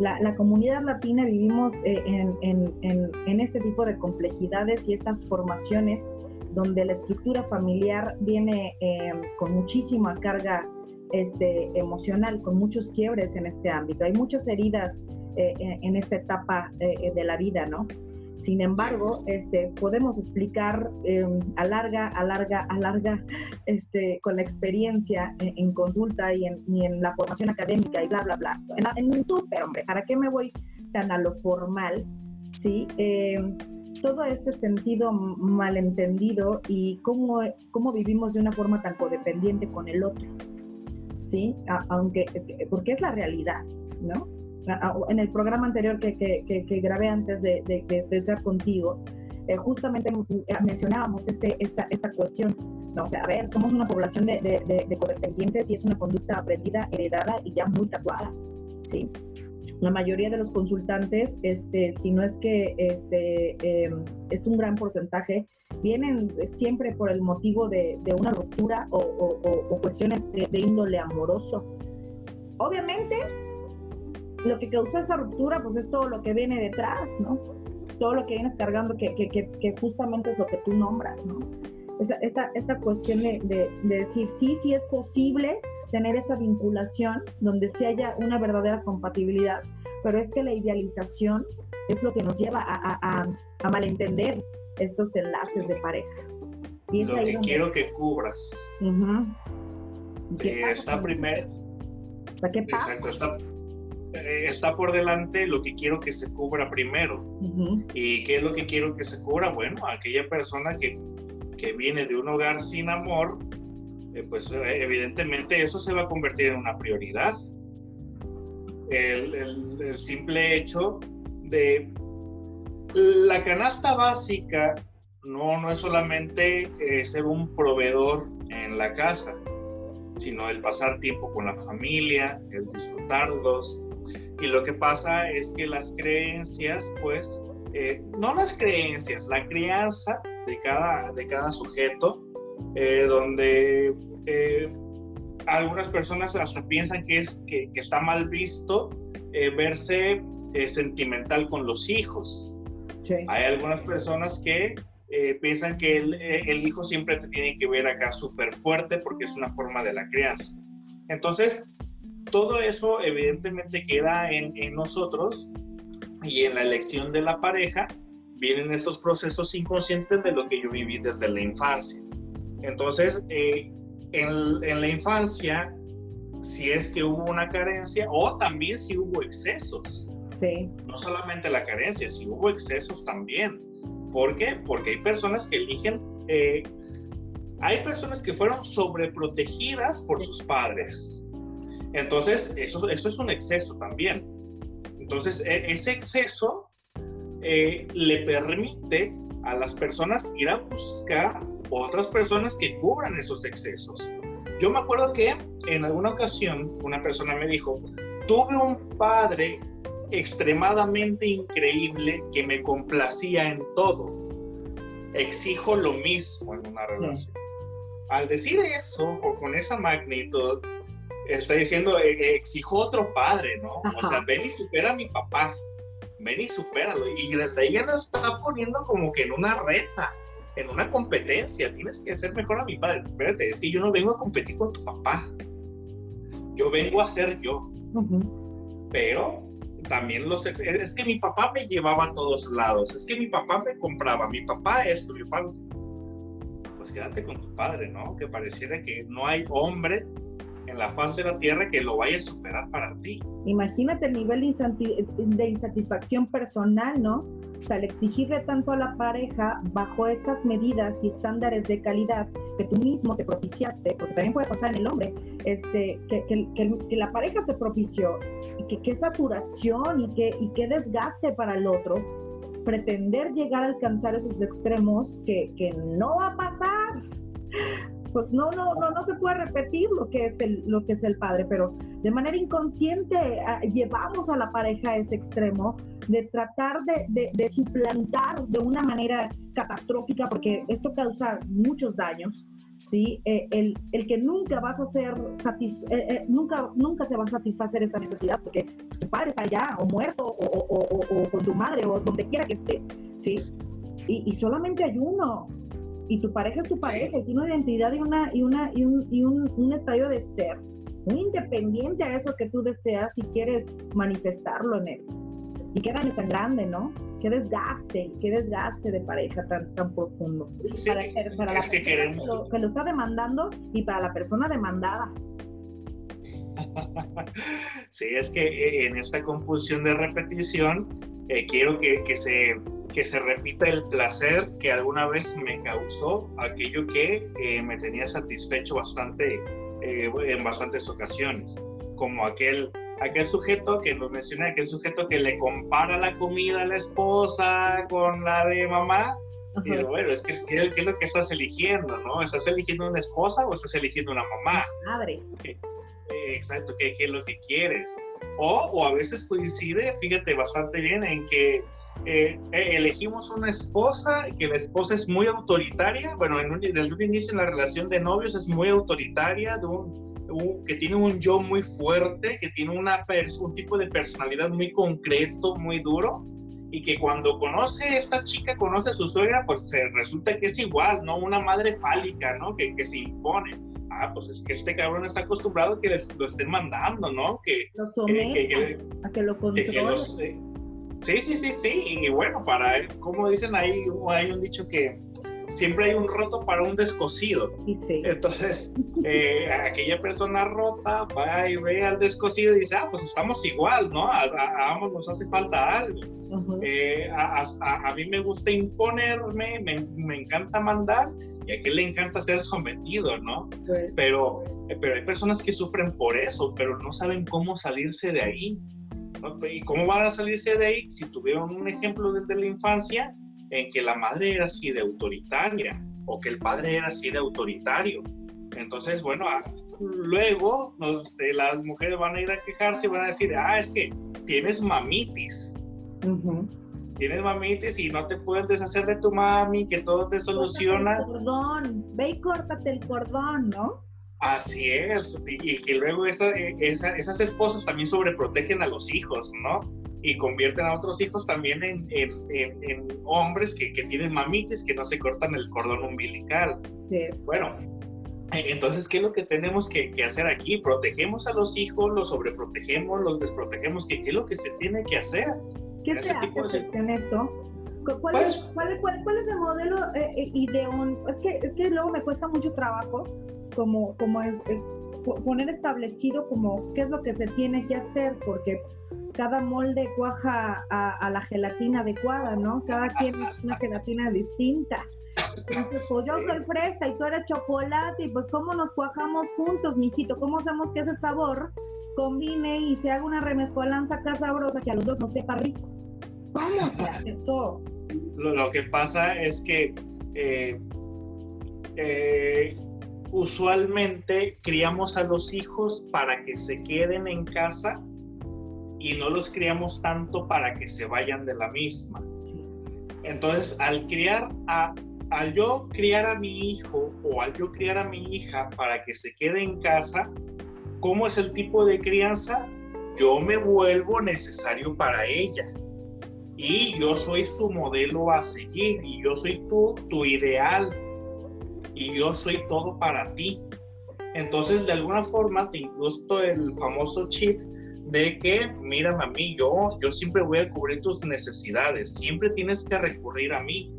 La, la comunidad latina vivimos eh, en, en, en, en, este tipo de complejidades y estas formaciones donde la estructura familiar viene eh, con muchísima carga este, emocional, con muchos quiebres en este ámbito. Hay muchas heridas eh, en, esta etapa eh, de la vida, ¿no? Sin embargo, este, podemos explicar eh, a larga, a larga, a larga, este, con la experiencia en, consulta y en, la formación académica y bla, bla, bla. En, en súper, hombre, ¿para qué me voy tan a lo formal? ¿Sí? Todo este sentido malentendido y cómo, cómo vivimos de una forma tan codependiente con el otro. ¿sí? aunque, porque es la realidad, ¿no? en el programa anterior que, que, grabé antes de, de, estar contigo, eh, justamente mencionábamos este, esta, esta cuestión, ¿no? O sea, a ver, somos una población de, de, codependientes y es una conducta aprendida, heredada y ya muy tatuada, ¿sí? La mayoría de los consultantes, este, si no es que este, em, es un gran porcentaje, vienen siempre por el motivo de, una ruptura o, cuestiones de, índole amoroso. Obviamente, lo que causó esa ruptura, pues es todo lo que viene detrás, ¿no? Todo lo que vienes cargando, que, que, justamente es lo que tú nombras, ¿no? Esta, esta, cuestión de, decir, sí, sí es posible tener esa vinculación donde se haya una verdadera compatibilidad, pero es que la idealización es lo que nos lleva a, a, a malentender estos enlaces de pareja. Y lo que quiero que cubras. Eh, está primero. Exacto, está, eh, está, por delante lo que quiero que se cubra primero. ¿Y qué es lo que quiero que se cubra? Bueno, aquella persona que, que viene de un hogar sin amor, eh, pues evidentemente eso se va a convertir en una prioridad. El, el simple hecho de la canasta básica no, no es solamente eh, ser un proveedor en la casa, sino el pasar tiempo con la familia, el disfrutarlos. Y lo que pasa es que las creencias, pues, eh, no las creencias, la crianza de cada, de cada sujeto, eh, donde algunas personas hasta piensan que, es, que, que está mal visto verse sentimental con los hijos hay algunas personas que eh, piensan que el, el, hijo siempre te tiene que ver acá súper fuerte porque es una forma de la crianza. Entonces, todo eso evidentemente queda en, en nosotros y en la elección de la pareja vienen estos procesos inconscientes de lo que yo viví desde la infancia. Entonces, eh, en, en, la infancia, si es que hubo una carencia o también si hubo excesos. Sí. No solamente la carencia, si hubo excesos también. ¿Por qué? Porque hay personas que eligen, eh, hay personas que fueron sobreprotegidas por sus padres. Entonces, eso, eso es un exceso también. Entonces, e, ese exceso eh, le permite a las personas ir a buscar otras personas que cubran esos excesos. Yo me acuerdo que en alguna ocasión una persona me dijo, tuve un padre extremadamente increíble que me complacía en todo. Exijo lo mismo en una relación. Al decir eso o con esa magnitud, está diciendo, eh, eh, exijo otro padre, ¿no? O sea, ven y supera a mi papá, ven y supéralo. Y desde ella lo está poniendo como que en una reta, en una competencia. Tienes que ser mejor a mi padre. Espérate, es que yo no vengo a competir con tu papá. Yo vengo a ser yo. Pero también los es que mi papá me llevaba a todos lados, es que mi papá me compraba, mi papá esto, mi papá pues quédate con tu padre, ¿no? Que pareciera que no hay hombre en la faz de la tierra que lo vaya a superar para ti. Imagínate el nivel de insatisfacción personal, ¿no? O sea, al exigirle tanto a la pareja bajo esas medidas y estándares de calidad que tú mismo te propiciaste, porque también puede pasar en el hombre, este, que, que, la pareja se propició, y que qué saturación y qué, y qué desgaste para el otro, pretender llegar a alcanzar esos extremos que, que no va a pasar pues no, no, no, no se puede repetir lo que es el, lo que es el padre, pero de manera inconsciente ah, llevamos a la pareja a ese extremo de tratar de, de, suplantar de una manera catastrófica, porque esto causa muchos daños, ¿sí? Eh, el, el, que nunca vas a ser satis eh, eh, nunca, nunca se va a satisfacer esa necesidad, porque tu padre está allá, o muerto, o, o, o, con tu madre, o donde quiera que esté, ¿sí? Y, y solamente hay uno, y tu pareja es tu pareja, tiene una identidad y, una, y, una, y, un, y un, un, estadio de ser muy independiente a eso que tú deseas si quieres manifestarlo en él. Y qué daño tan grande, ¿no? Qué desgaste, qué desgaste de pareja tan, tan profundo. para, para la persona que, lo, que lo está demandando y para la persona demandada. Sí, es que eh, en esta compulsión de repetición, eh, quiero que, que, se que se repita el placer que alguna vez me causó aquello que eh, me tenía satisfecho bastante eh, en bastantes ocasiones, como aquel, aquel sujeto que nos menciona, aquel sujeto que le compara la comida a la esposa con la de mamá. Y dice, bueno, es que ¿qué, es lo que estás eligiendo? ¿no? ¿Estás eligiendo una esposa o estás eligiendo una mamá? Madre. Eh, exacto, ¿qué, ¿qué, es lo que quieres? O, o a veces coincide, fíjate bastante bien, en que eh, eh, elegimos una esposa que la esposa es muy autoritaria, bueno, en desde un inicio en la relación de novios es muy autoritaria, de un, que tiene un yo muy fuerte, que tiene una, un tipo de personalidad muy concreto, muy duro, y que cuando conoce a esta chica, conoce a su suegra, pues resulta que es igual, ¿no? Una madre fálica, ¿no? Que, que se impone. Ah, pues es que este cabrón está acostumbrado a que lo estén mandando, ¿no? Que, lo someta, a que lo controle. Eh, Sí, sí, sí, sí. Y bueno, para, como dicen ahí, hay un dicho que siempre hay un roto para un descosido. Sí. Entonces, eh, aquella persona rota va y ve al descosido y dice, ah, pues estamos igual, ¿no? A, ambos nos hace falta algo. Eh, a, mí me gusta imponerme, me, encanta mandar y a aquel le encanta ser sometido, ¿no? Pero, pero hay personas que sufren por eso, pero no saben cómo salirse de ahí. ¿Y cómo van a salirse de ahí si tuvieron un ejemplo desde la infancia en que la madre era así de autoritaria o que el padre era así de autoritario? Entonces, bueno, ah, luego este, las mujeres van a ir a quejarse y van a decir, ah, es que tienes mamitis. Tienes mamitis y no te puedes deshacer de tu mami, que todo te soluciona. El cordón, ve y córtate el cordón, ¿no? Así es, y, que luego esa, esas esposas también sobreprotegen a los hijos, ¿no? Y convierten a otros hijos también en, en, hombres que, que, tienen mamitis, que no se cortan el cordón umbilical. Sí. Bueno, e, entonces, ¿qué es lo que tenemos que, que, hacer aquí? ¿Protegemos a los hijos, los sobreprotegemos, los desprotegemos? ¿Qué, qué es lo que se tiene que hacer? ¿Qué se hace en esto? ¿Cuál, es, pues cuál, cuál, cuál, es el modelo eh, eh y de un... Es que, es que luego me cuesta mucho trabajo como, como es, eh, poner establecido como qué es lo que se tiene que hacer, porque cada molde cuaja a, la gelatina adecuada, ¿no? Cada quien es una gelatina distinta. Entonces, pues yo soy fresa y tú eres chocolate, y pues cómo nos cuajamos juntos, mijito, cómo hacemos que ese sabor combine y se haga una remezcolanza acá sabrosa que a los dos nos sepa rico. ¿Cómo se hace eso? Lo, que pasa es que eh, eh, usualmente criamos a los hijos para que se queden en casa y no los criamos tanto para que se vayan de la misma. Entonces, al criar a, al yo criar a mi hijo o al yo criar a mi hija para que se quede en casa, ¿cómo es el tipo de crianza? Yo me vuelvo necesario para ella. Y yo soy su modelo a seguir y yo soy tu, tu ideal y yo soy todo para ti. Entonces, de alguna forma, te incluso el famoso chip de que, mira, a mí, yo, yo siempre voy a cubrir tus necesidades, siempre tienes que recurrir a mí.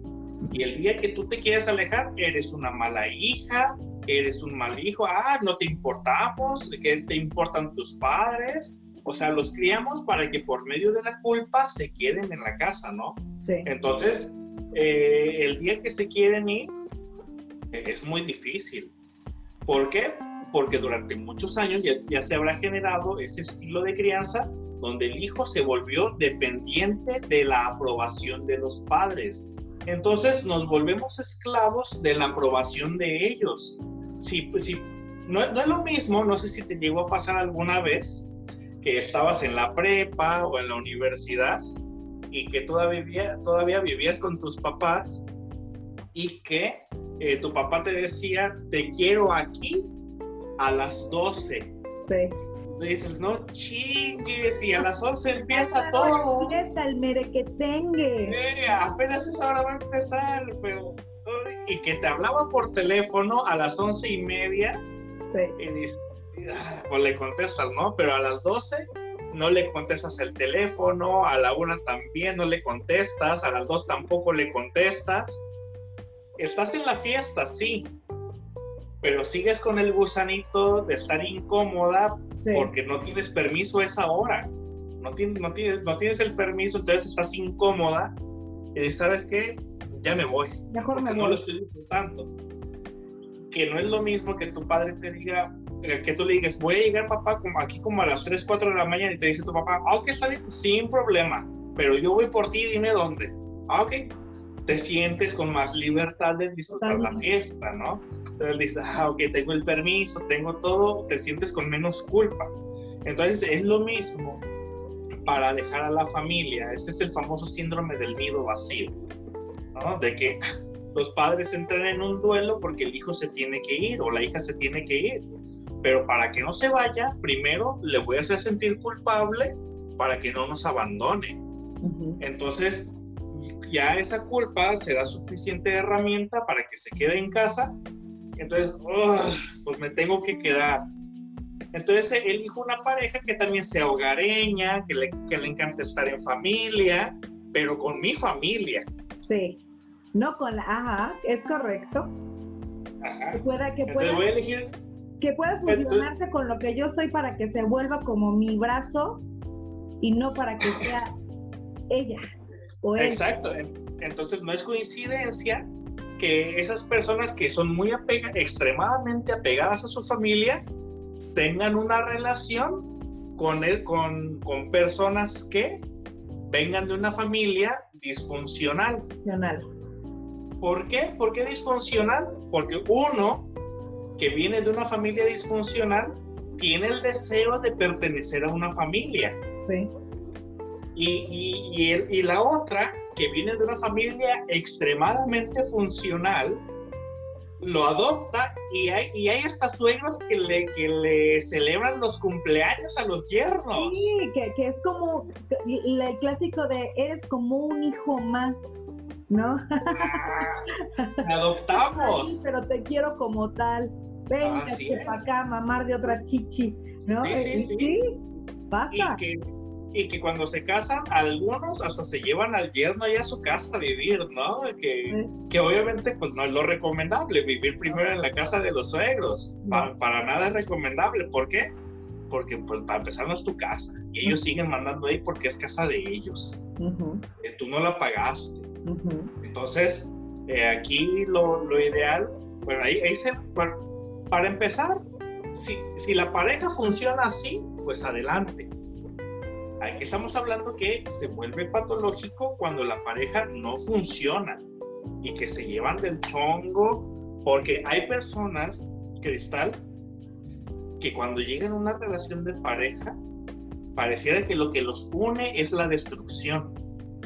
Y el día que tú te quieres alejar, eres una mala hija, eres un mal hijo, ah, no te importamos, que te importan tus padres. O sea, los criamos para que por medio de la culpa se queden en la casa, ¿no? Sí. Entonces, eh, el día que se quieren ir, es muy difícil. ¿Por qué? Porque durante muchos años ya, se habrá generado ese estilo de crianza donde el hijo se volvió dependiente de la aprobación de los padres. Entonces nos volvemos esclavos de la aprobación de ellos. Si, pues, si, no, no es lo mismo, no sé si te llegó a pasar alguna vez que estabas en la prepa o en la universidad y que todavía, todavía vivías con tus papás y que eh, tu papá te decía, te quiero aquí a las 12. Sí. dices, no chingues, y a las 11 empieza todo. Empieza el merequetengue. Eh, apenas esa hora va a empezar, pero. Y que te hablaba por teléfono a las once y media. Sí. Y dices, ah, pues le contestas, ¿no? Pero a las 12 no le contestas el teléfono, a la una también no le contestas, a las dos tampoco le contestas estás en la fiesta, sí, pero sigues con el gusanito de estar incómoda porque no tienes permiso a esa hora. No, tienes, no, tienes, no tienes el permiso, entonces estás incómoda y sabes qué, ya me voy. Mejor me no lo estoy disfrutando. Que no es lo mismo que tu padre te diga, eh, que tú le digas, voy a llegar papá como aquí como a las 3, 4 de la mañana y te dice tu papá, ah, ok, está bien, sin problema, pero yo voy por ti, dime dónde. Ah, ok, te sientes con más libertad de disfrutar la fiesta, ¿no? Entonces dices, ah, ok, tengo el permiso, tengo todo, te sientes con menos culpa. Entonces es lo mismo para dejar a la familia. Este es el famoso síndrome del nido vacío, ¿no? De que los padres entran en un duelo porque el hijo se tiene que ir o la hija se tiene que ir. Pero para que no se vaya, primero le voy a hacer sentir culpable para que no nos abandone. Entonces, ya esa culpa será suficiente herramienta para que se quede en casa. Entonces, pues me tengo que quedar. Entonces elijo una pareja que también sea hogareña, que le, que le encante estar en familia, pero con mi familia. Sí, no con la, ajá, es correcto. Ajá. Que pueda, que Entonces voy a elegir. Que pueda fusionarse con lo que yo soy para que se vuelva como mi brazo y no para que sea ella. Exacto. Entonces no es coincidencia que esas personas que son muy extremadamente apegadas a su familia, tengan una relación con, con, con personas que vengan de una familia disfuncional. Disfuncional. ¿Por qué? ¿Por qué disfuncional? Porque uno que viene de una familia disfuncional tiene el deseo de pertenecer a una familia. Sí. Y, y, y, la otra, que viene de una familia extremadamente funcional, lo adopta y hay, y hay hasta suegros que le, que le celebran los cumpleaños a los yernos. Sí, que, que es como el clásico de eres como un hijo más. ¿No? Ah, adoptamos. pero te quiero como tal. Venga, para acá, mamar de otra chichi. ¿no? Sí, sí, eh, sí. pasa. Y que, y que cuando se casan, algunos hasta se llevan al yerno ahí a su casa a vivir, ¿no? Que, que obviamente pues no es lo recomendable, vivir primero en la casa de los suegros. para nada es recomendable. ¿Por qué? Porque pues para empezar no es tu casa. Y ellos siguen mandando ahí porque es casa de ellos. Eh, tú no la pagaste. Entonces, eh, aquí lo, lo, ideal, bueno, ahí, ahí se, para, para empezar, si, si la pareja funciona así, pues adelante Aquí estamos hablando que se vuelve patológico cuando la pareja no funciona y que se llevan del chongo, porque hay personas, Cristal, que cuando llegan a una relación de pareja, pareciera que lo que los une es la destrucción.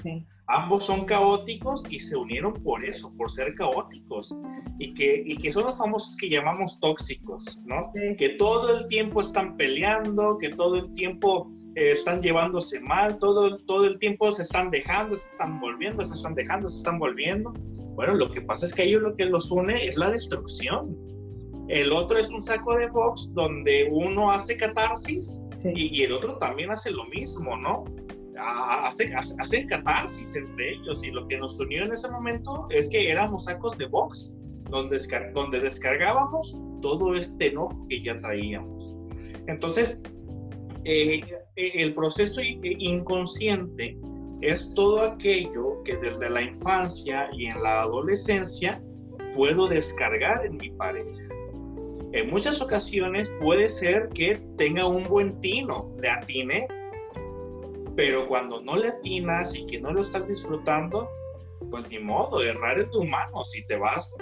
Sí ambos son caóticos y se unieron por eso, por ser caóticos. Y que, y que son los famosos que llamamos tóxicos, ¿no? Que todo el tiempo están peleando, que todo el tiempo eh, están llevándose mal, todo, todo el tiempo se están dejando, se están volviendo, se están dejando, se están volviendo. Bueno, lo que pasa es que a ellos lo que los une es la destrucción. El otro es un saco de box donde uno hace catarsis y, y el otro también hace lo mismo, ¿no? Hacen, hacen catarsis entre ellos y lo que nos unió en ese momento es que éramos sacos de box donde, donde descargábamos todo este enojo que ya traíamos. Entonces, eh, eh, el proceso inconsciente es todo aquello que desde la infancia y en la adolescencia puedo descargar en mi pareja. En muchas ocasiones puede ser que tenga un buen tino, de atine pero cuando no le atinas y que no lo estás disfrutando, pues ni modo, errar es de humano, si te vas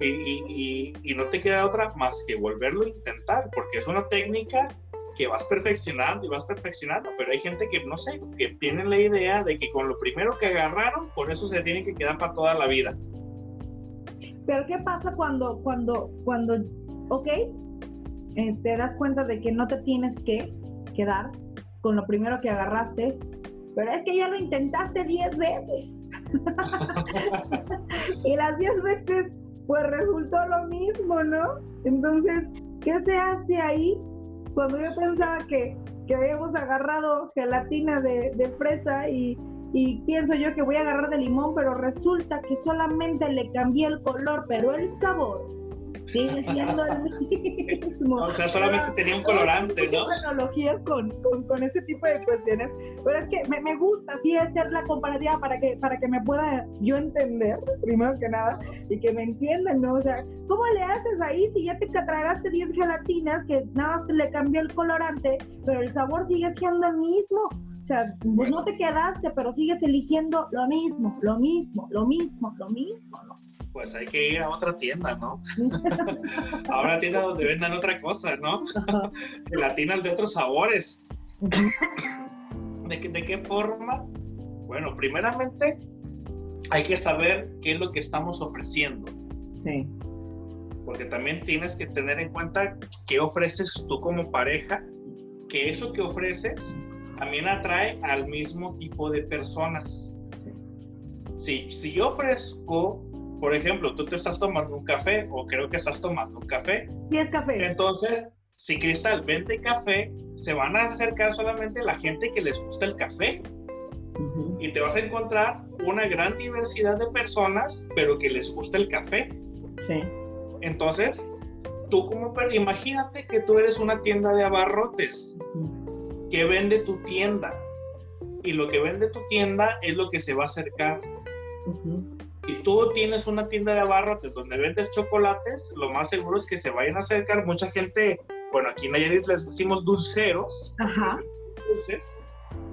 y, y, no te queda otra más que volverlo a intentar, porque es una técnica que vas perfeccionando y vas perfeccionando, pero hay gente que no sé, que tienen la idea de que con lo primero que agarraron, con eso se tienen que quedar para toda la vida. Pero ¿qué pasa cuando, cuando, cuando, ok, eh, te das cuenta de que no te tienes que quedar con lo primero que agarraste, pero es que ya lo intentaste 10 veces. y las 10 veces, pues resultó lo mismo, ¿no? Entonces, ¿qué se hace ahí? Cuando yo pensaba que, que habíamos agarrado gelatina de, de fresa y, y pienso yo que voy a agarrar de limón, pero resulta que solamente le cambié el color, pero el sabor sigue siendo el mismo. O sea, solamente tenía un colorante, ¿no? analogías con, con, con, ese tipo de cuestiones, pero es que me, me, gusta así hacer la comparativa para que, para que me pueda yo entender, primero que nada, y que me entiendan, ¿no? O sea, ¿cómo le haces ahí si ya te tragaste 10 gelatinas que nada más te le cambió el colorante, pero el sabor sigue siendo el mismo? O sea, pues no te quedaste, pero sigues eligiendo lo mismo, lo mismo, lo mismo, lo mismo, ¿no? Pues hay que ir a otra tienda, ¿no? a una tienda donde vendan otra cosa, ¿no? Gelatinas de otros sabores. ¿De, ¿De qué forma? Bueno, primeramente hay que saber qué es lo que estamos ofreciendo. Sí. Porque también tienes que tener en cuenta qué ofreces tú como pareja, que eso que ofreces también atrae al mismo tipo de personas. Sí. Si, si yo ofrezco por ejemplo, tú te estás tomando un café o creo que estás tomando un café. Sí, es café. Entonces, si Cristal vende café, se van a acercar solamente la gente que les gusta el café. Y te vas a encontrar una gran diversidad de personas, pero que les gusta el café. Sí. Entonces, tú como, imagínate que tú eres una tienda de abarrotes que vende tu tienda. Y lo que vende tu tienda es lo que se va a acercar y tú tienes una tienda de abarrotes donde vendes chocolates, lo más seguro es que se vayan a acercar mucha gente, bueno, aquí en Nayarit les decimos dulceros, dulces,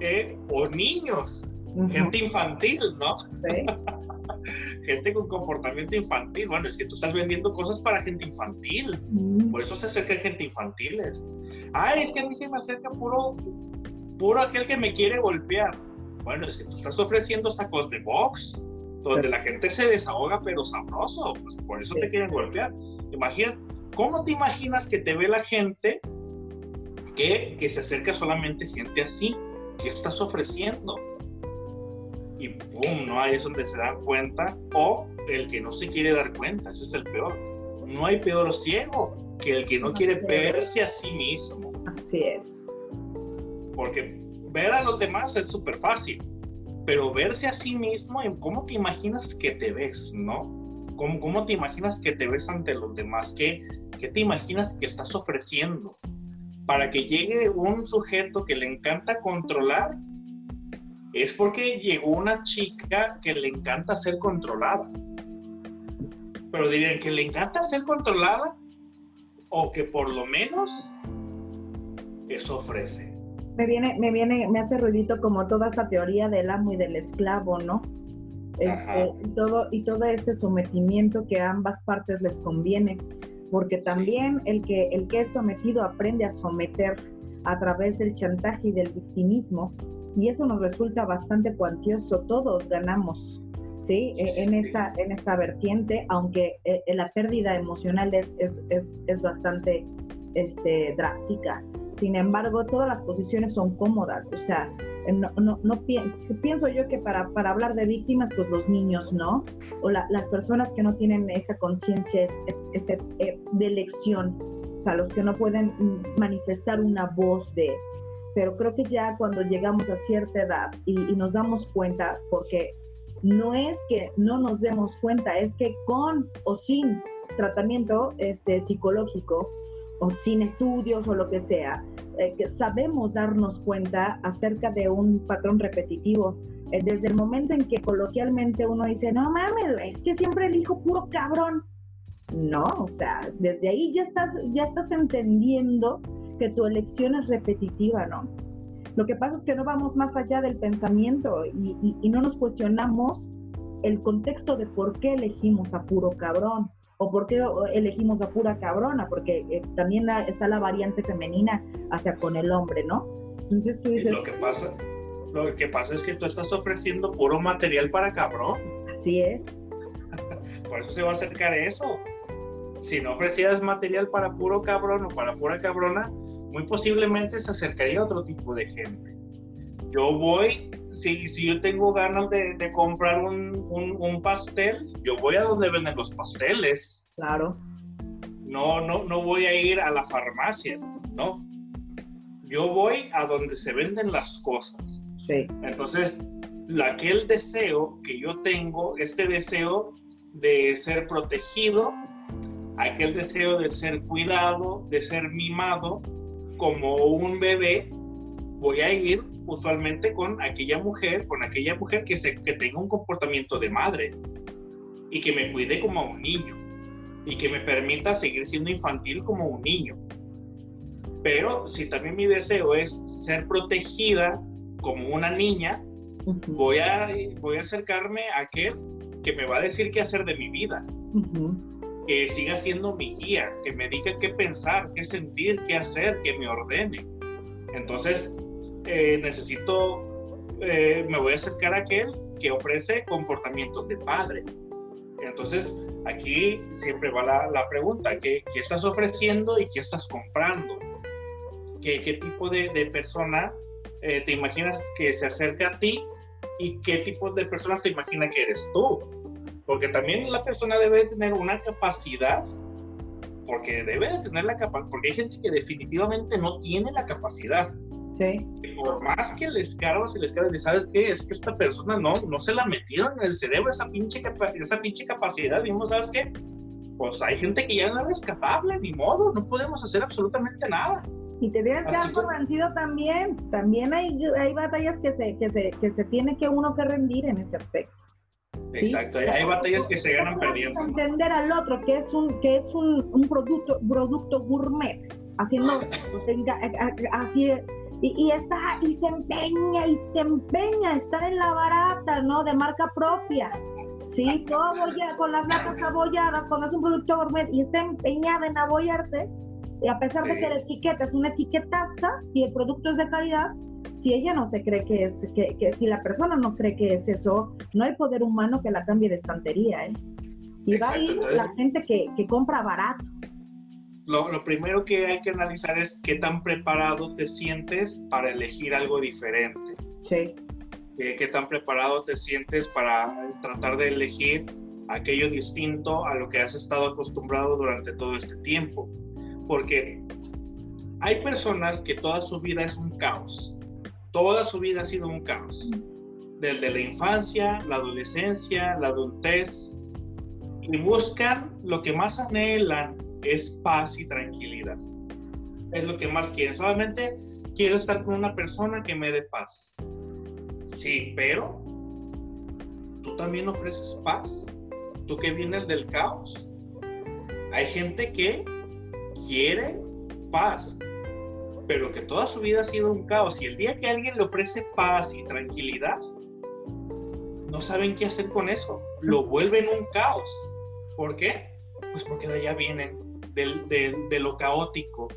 eh, o niños, gente infantil, ¿no? gente con comportamiento infantil. Bueno, es que tú estás vendiendo cosas para gente infantil. Por eso se acerca gente infantiles. Ay, es que a mí se me acerca puro, puro aquel que me quiere golpear. Bueno, es que tú estás ofreciendo sacos de box donde la gente se desahoga pero sabroso, pues por eso te quieren golpear. Imagina, ¿cómo te imaginas que te ve la gente que, que se acerca solamente gente así? ¿Qué estás ofreciendo? Y pum, no ahí es donde se dan cuenta, o el que no se quiere dar cuenta, ese es el peor. No hay peor ciego que el que no quiere verse a sí mismo. Así es. Porque ver a los demás es súper fácil pero verse a sí mismo, ¿cómo te imaginas que te ves, no? ¿Cómo, cómo te imaginas que te ves ante los demás? ¿Qué, ¿Qué te imaginas que estás ofreciendo? Para que llegue un sujeto que le encanta controlar, es porque llegó una chica que le encanta ser controlada. Pero dirían que le encanta ser controlada o que por lo menos eso ofrece me viene, me viene, me hace ruidito como toda esta teoría del amo y del esclavo, ¿no? Este, y todo, y todo este sometimiento que a ambas partes les conviene, porque también el que, el que es sometido aprende a someter a través del chantaje y del victimismo, y eso nos resulta bastante cuantioso, todos ganamos, ¿sí? E, en, esta, en esta vertiente, aunque eh, la pérdida emocional es, es, es, es bastante este, drástica. Sin embargo, todas las posiciones son cómodas, o sea, no, no, no pienso yo que para, para, hablar de víctimas, pues los niños, ¿no? O las personas que no tienen esa conciencia este, eh, de elección, o sea, los que no pueden manifestar una voz de... Pero creo que ya cuando llegamos a cierta edad y, y nos damos cuenta, porque no es que no nos demos cuenta, es que con o sin tratamiento este, psicológico, sin estudios o lo que sea, eh, que sabemos darnos cuenta acerca de un patrón repetitivo. Eh, desde el momento en que coloquialmente uno dice, no mames, es que siempre elijo puro cabrón. No, o sea, desde ahí ya estás, ya estás entendiendo que tu elección es repetitiva, ¿no? Lo que pasa es que no vamos más allá del pensamiento y no nos cuestionamos el contexto de por qué elegimos a puro cabrón o por qué elegimos a pura cabrona, porque eh, también está la variante femenina hacia con el hombre, ¿no? Entonces tú dices... Lo que pasa, lo que pasa es que tú estás ofreciendo puro material para cabrón. Así es. por eso se va a acercar eso. Si no ofrecieras material para puro cabrón o para pura cabrona, muy posiblemente se acercaría a otro tipo de gente. Yo voy si, si yo tengo ganas de, de comprar un, un, pastel, yo voy a donde venden los pasteles. Claro. No, no, no voy a ir a la farmacia, no. Yo voy a donde se venden las cosas. Sí. Entonces, aquel deseo que yo tengo, este deseo de ser protegido, aquel deseo de ser cuidado, de ser mimado como un bebé, voy a ir usualmente con aquella mujer, con aquella mujer que, se, que tenga un comportamiento de madre y que me cuide como a un niño y que me permita seguir siendo infantil como un niño. Pero si también mi deseo es ser protegida como una niña, voy, a, voy a acercarme a aquel que me va a decir qué hacer de mi vida. Que siga siendo mi guía, que me diga qué pensar, qué sentir, qué hacer, que me ordene. Entonces, eh, necesito, eh, me voy a acercar a aquel que ofrece comportamientos de padre. Entonces, aquí siempre va la, pregunta, ¿qué, ¿qué, estás ofreciendo y qué estás comprando? ¿Qué, qué tipo de, persona eh, te imaginas que se acerca a ti y qué tipo de personas te imagina que eres tú? Porque también la persona debe tener una capacidad porque debe de tener la capacidad, porque hay gente que definitivamente no tiene la capacidad por más que les escarbas y les escarbas, ¿sabes qué? Es que esta persona no, no se la metieron en el cerebro esa pinche, esa pinche capacidad. Y ¿sabes qué? Pues hay gente que ya no es rescatable, ni modo, no podemos hacer absolutamente nada. Y te debes quedar convencido también. También hay, hay batallas que se, que, se, que se tiene que uno que rendir en ese aspecto. Exacto, hay, batallas que se ganan perdiendo. Entender al otro que es un, que es un, un producto, producto gourmet, haciendo, así y, está, y se empeña, y se empeña, estar en la barata, ¿no? De marca propia. Sí, todo ya con las latas abolladas, cuando es un producto gourmet y está empeñada en abollarse, Y a pesar de que la etiqueta es una etiquetaza y el producto es de calidad, si ella no se cree que es, que, que, si la persona no cree que es eso, no hay poder humano que la cambie de estantería, ¿eh? Y va a ir la gente que, que compra barato. Lo, lo, primero que hay que analizar es qué tan preparado te sientes para elegir algo diferente. Sí. Eh, qué tan preparado te sientes para tratar de elegir aquello distinto a lo que has estado acostumbrado durante todo este tiempo. Porque hay personas que toda su vida es un caos. Toda su vida ha sido un caos. Desde la infancia, la adolescencia, la adultez. Y buscan lo que más anhelan es paz y tranquilidad. Es lo que más quieren. Solamente quiero estar con una persona que me dé paz. Sí, pero tú también ofreces paz. Tú que vienes del caos. Hay gente que quiere paz, pero que toda su vida ha sido un caos. Y el día que alguien le ofrece paz y tranquilidad, no saben qué hacer con eso. Lo vuelven un caos. ¿Por qué? Pues porque de allá vienen de lo caótico.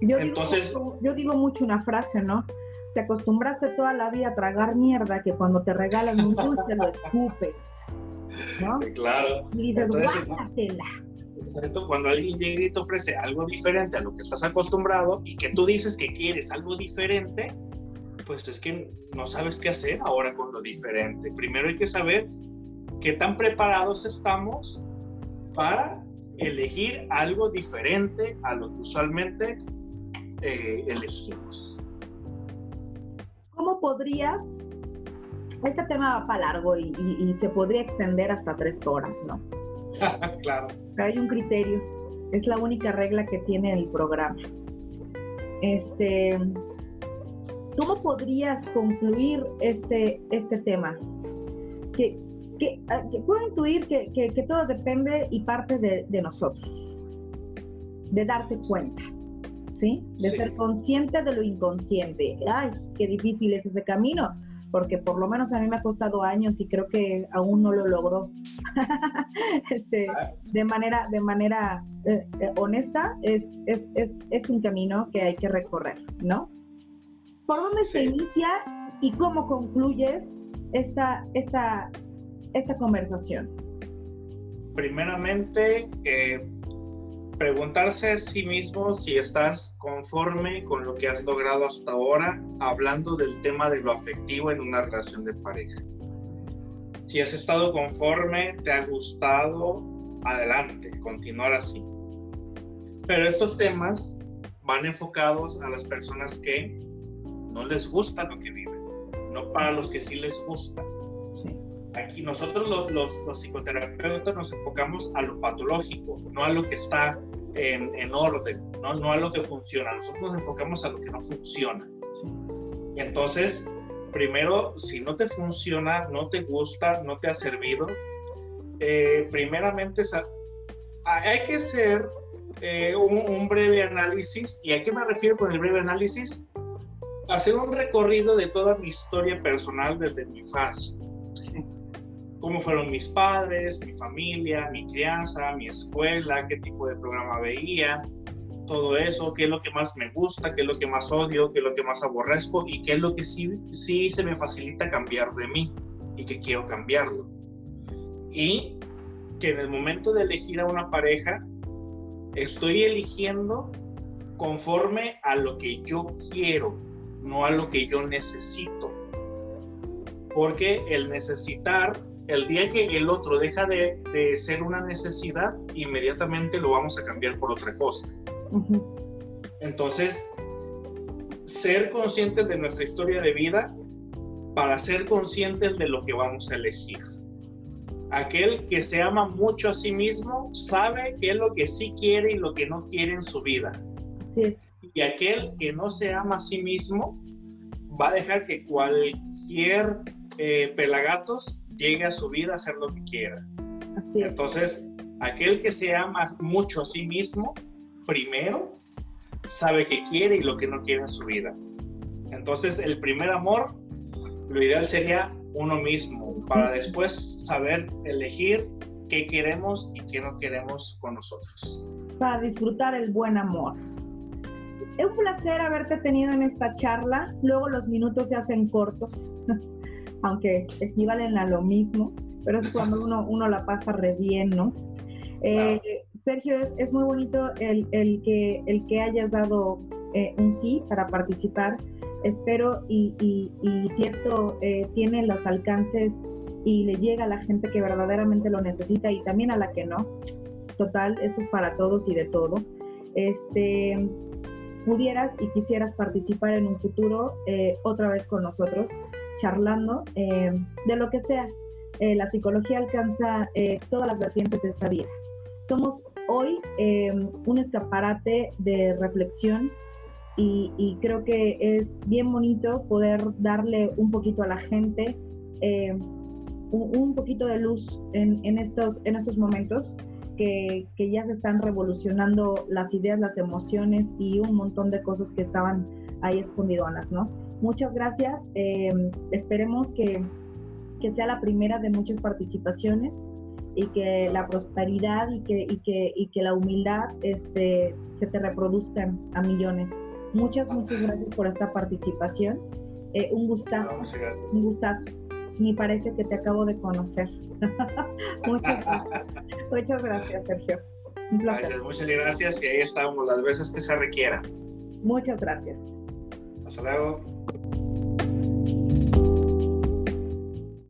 Yo Entonces, digo, yo digo mucho una frase, ¿no? Te acostumbraste toda la vida a tragar mierda que cuando te regalan un dulce lo escupes. ¿no? Claro. Y dices, Cuando alguien llega y te ofrece algo diferente a lo que estás acostumbrado y que tú dices que quieres algo diferente, pues es que no sabes qué hacer ahora con lo diferente. Primero hay que saber qué tan preparados estamos para elegir algo diferente a lo que usualmente eh, elegimos. ¿Cómo podrías? Este tema va para largo y, se podría extender hasta tres horas, ¿no? claro. Pero hay un criterio, es la única regla que tiene el programa. Este, ¿Cómo podrías concluir este, este tema? Que Ah, que, puedo intuir que, que, todo depende y parte de, de, nosotros, de darte cuenta, ¿sí? De ser consciente de lo inconsciente. Ay, qué difícil es ese camino, porque por lo menos a mí me ha costado años y creo que aún no lo logró. este, de manera, de manera eh, eh, honesta, es, es, es, es, un camino que hay que recorrer, ¿no? ¿Por dónde se inicia y cómo concluyes esta, esta, esta conversación? Primeramente, eh, preguntarse a sí mismo si estás conforme con lo que has logrado hasta ahora, hablando del tema de lo afectivo en una relación de pareja. Si has estado conforme, te ha gustado, adelante, continuar así. Pero estos temas van enfocados a las personas que no les gusta lo que viven, no para los que sí les gusta. Aquí nosotros los, los, psicoterapeutas nos enfocamos a lo patológico, no a lo que está en, en orden, ¿no? no a lo que funciona. Nosotros nos enfocamos a lo que no funciona. Y entonces, primero, si no te funciona, no te gusta, no te ha servido, eh, primeramente hay que hacer eh, un, un, breve análisis. ¿Y a qué me refiero con el breve análisis? Hacer un recorrido de toda mi historia personal desde mi infancia cómo fueron mis padres, mi familia, mi crianza, mi escuela, qué tipo de programa veía, todo eso, qué es lo que más me gusta, qué es lo que más odio, qué es lo que más aborrezco y qué es lo que sí, sí se me facilita cambiar de mí y que quiero cambiarlo. Y que en el momento de elegir a una pareja, estoy eligiendo conforme a lo que yo quiero, no a lo que yo necesito. Porque el necesitar el día que el otro deja de, ser una necesidad, inmediatamente lo vamos a cambiar por otra cosa. Entonces, ser conscientes de nuestra historia de vida para ser conscientes de lo que vamos a elegir. Aquel que se ama mucho a sí mismo sabe qué es lo que sí quiere y lo que no quiere en su vida. Y aquel que no se ama a sí mismo va a dejar que cualquier eh, pelagatos llegue a su vida a hacer lo que quiera. Así Entonces, aquel que se ama mucho a sí mismo, primero, sabe qué quiere y lo que no quiere en su vida. Entonces, el primer amor, lo ideal sería uno mismo, para después saber elegir qué queremos y qué no queremos con nosotros. Para disfrutar el buen amor. es un placer haberte tenido en esta charla. Luego los minutos se hacen cortos, aunque equivalen a lo mismo, pero es cuando uno, uno la pasa re bien, ¿no? Eh, Sergio, es, es, muy bonito el, el, que, el que hayas dado eh, un sí para participar. Espero y, y, y si esto eh, tiene los alcances y le llega a la gente que verdaderamente lo necesita y también a la que no, total, esto es para todos y de todo. Este, pudieras y quisieras participar en un futuro eh, otra vez con nosotros, charlando eh, de lo que sea. Eh, la psicología alcanza todas las vertientes de esta vida. Somos hoy un escaparate de reflexión y, creo que es bien bonito poder darle un poquito a la gente un, un, poquito de luz en, estos, en estos momentos que, que, ya se están revolucionando las ideas, las emociones y un montón de cosas que estaban ahí escondidonas, ¿no? Muchas gracias. Eh, esperemos que, que, sea la primera de muchas participaciones y que la prosperidad y que, y que, y que la humildad este, se te reproduzcan a millones. Muchas, muchas gracias por esta participación. Eh, un gustazo. Un gustazo ni parece que te acabo de conocer. muchas gracias. Muchas gracias, Sergio. Un placer. muchas gracias y ahí estamos las veces que se requiera. Muchas gracias. Hasta luego.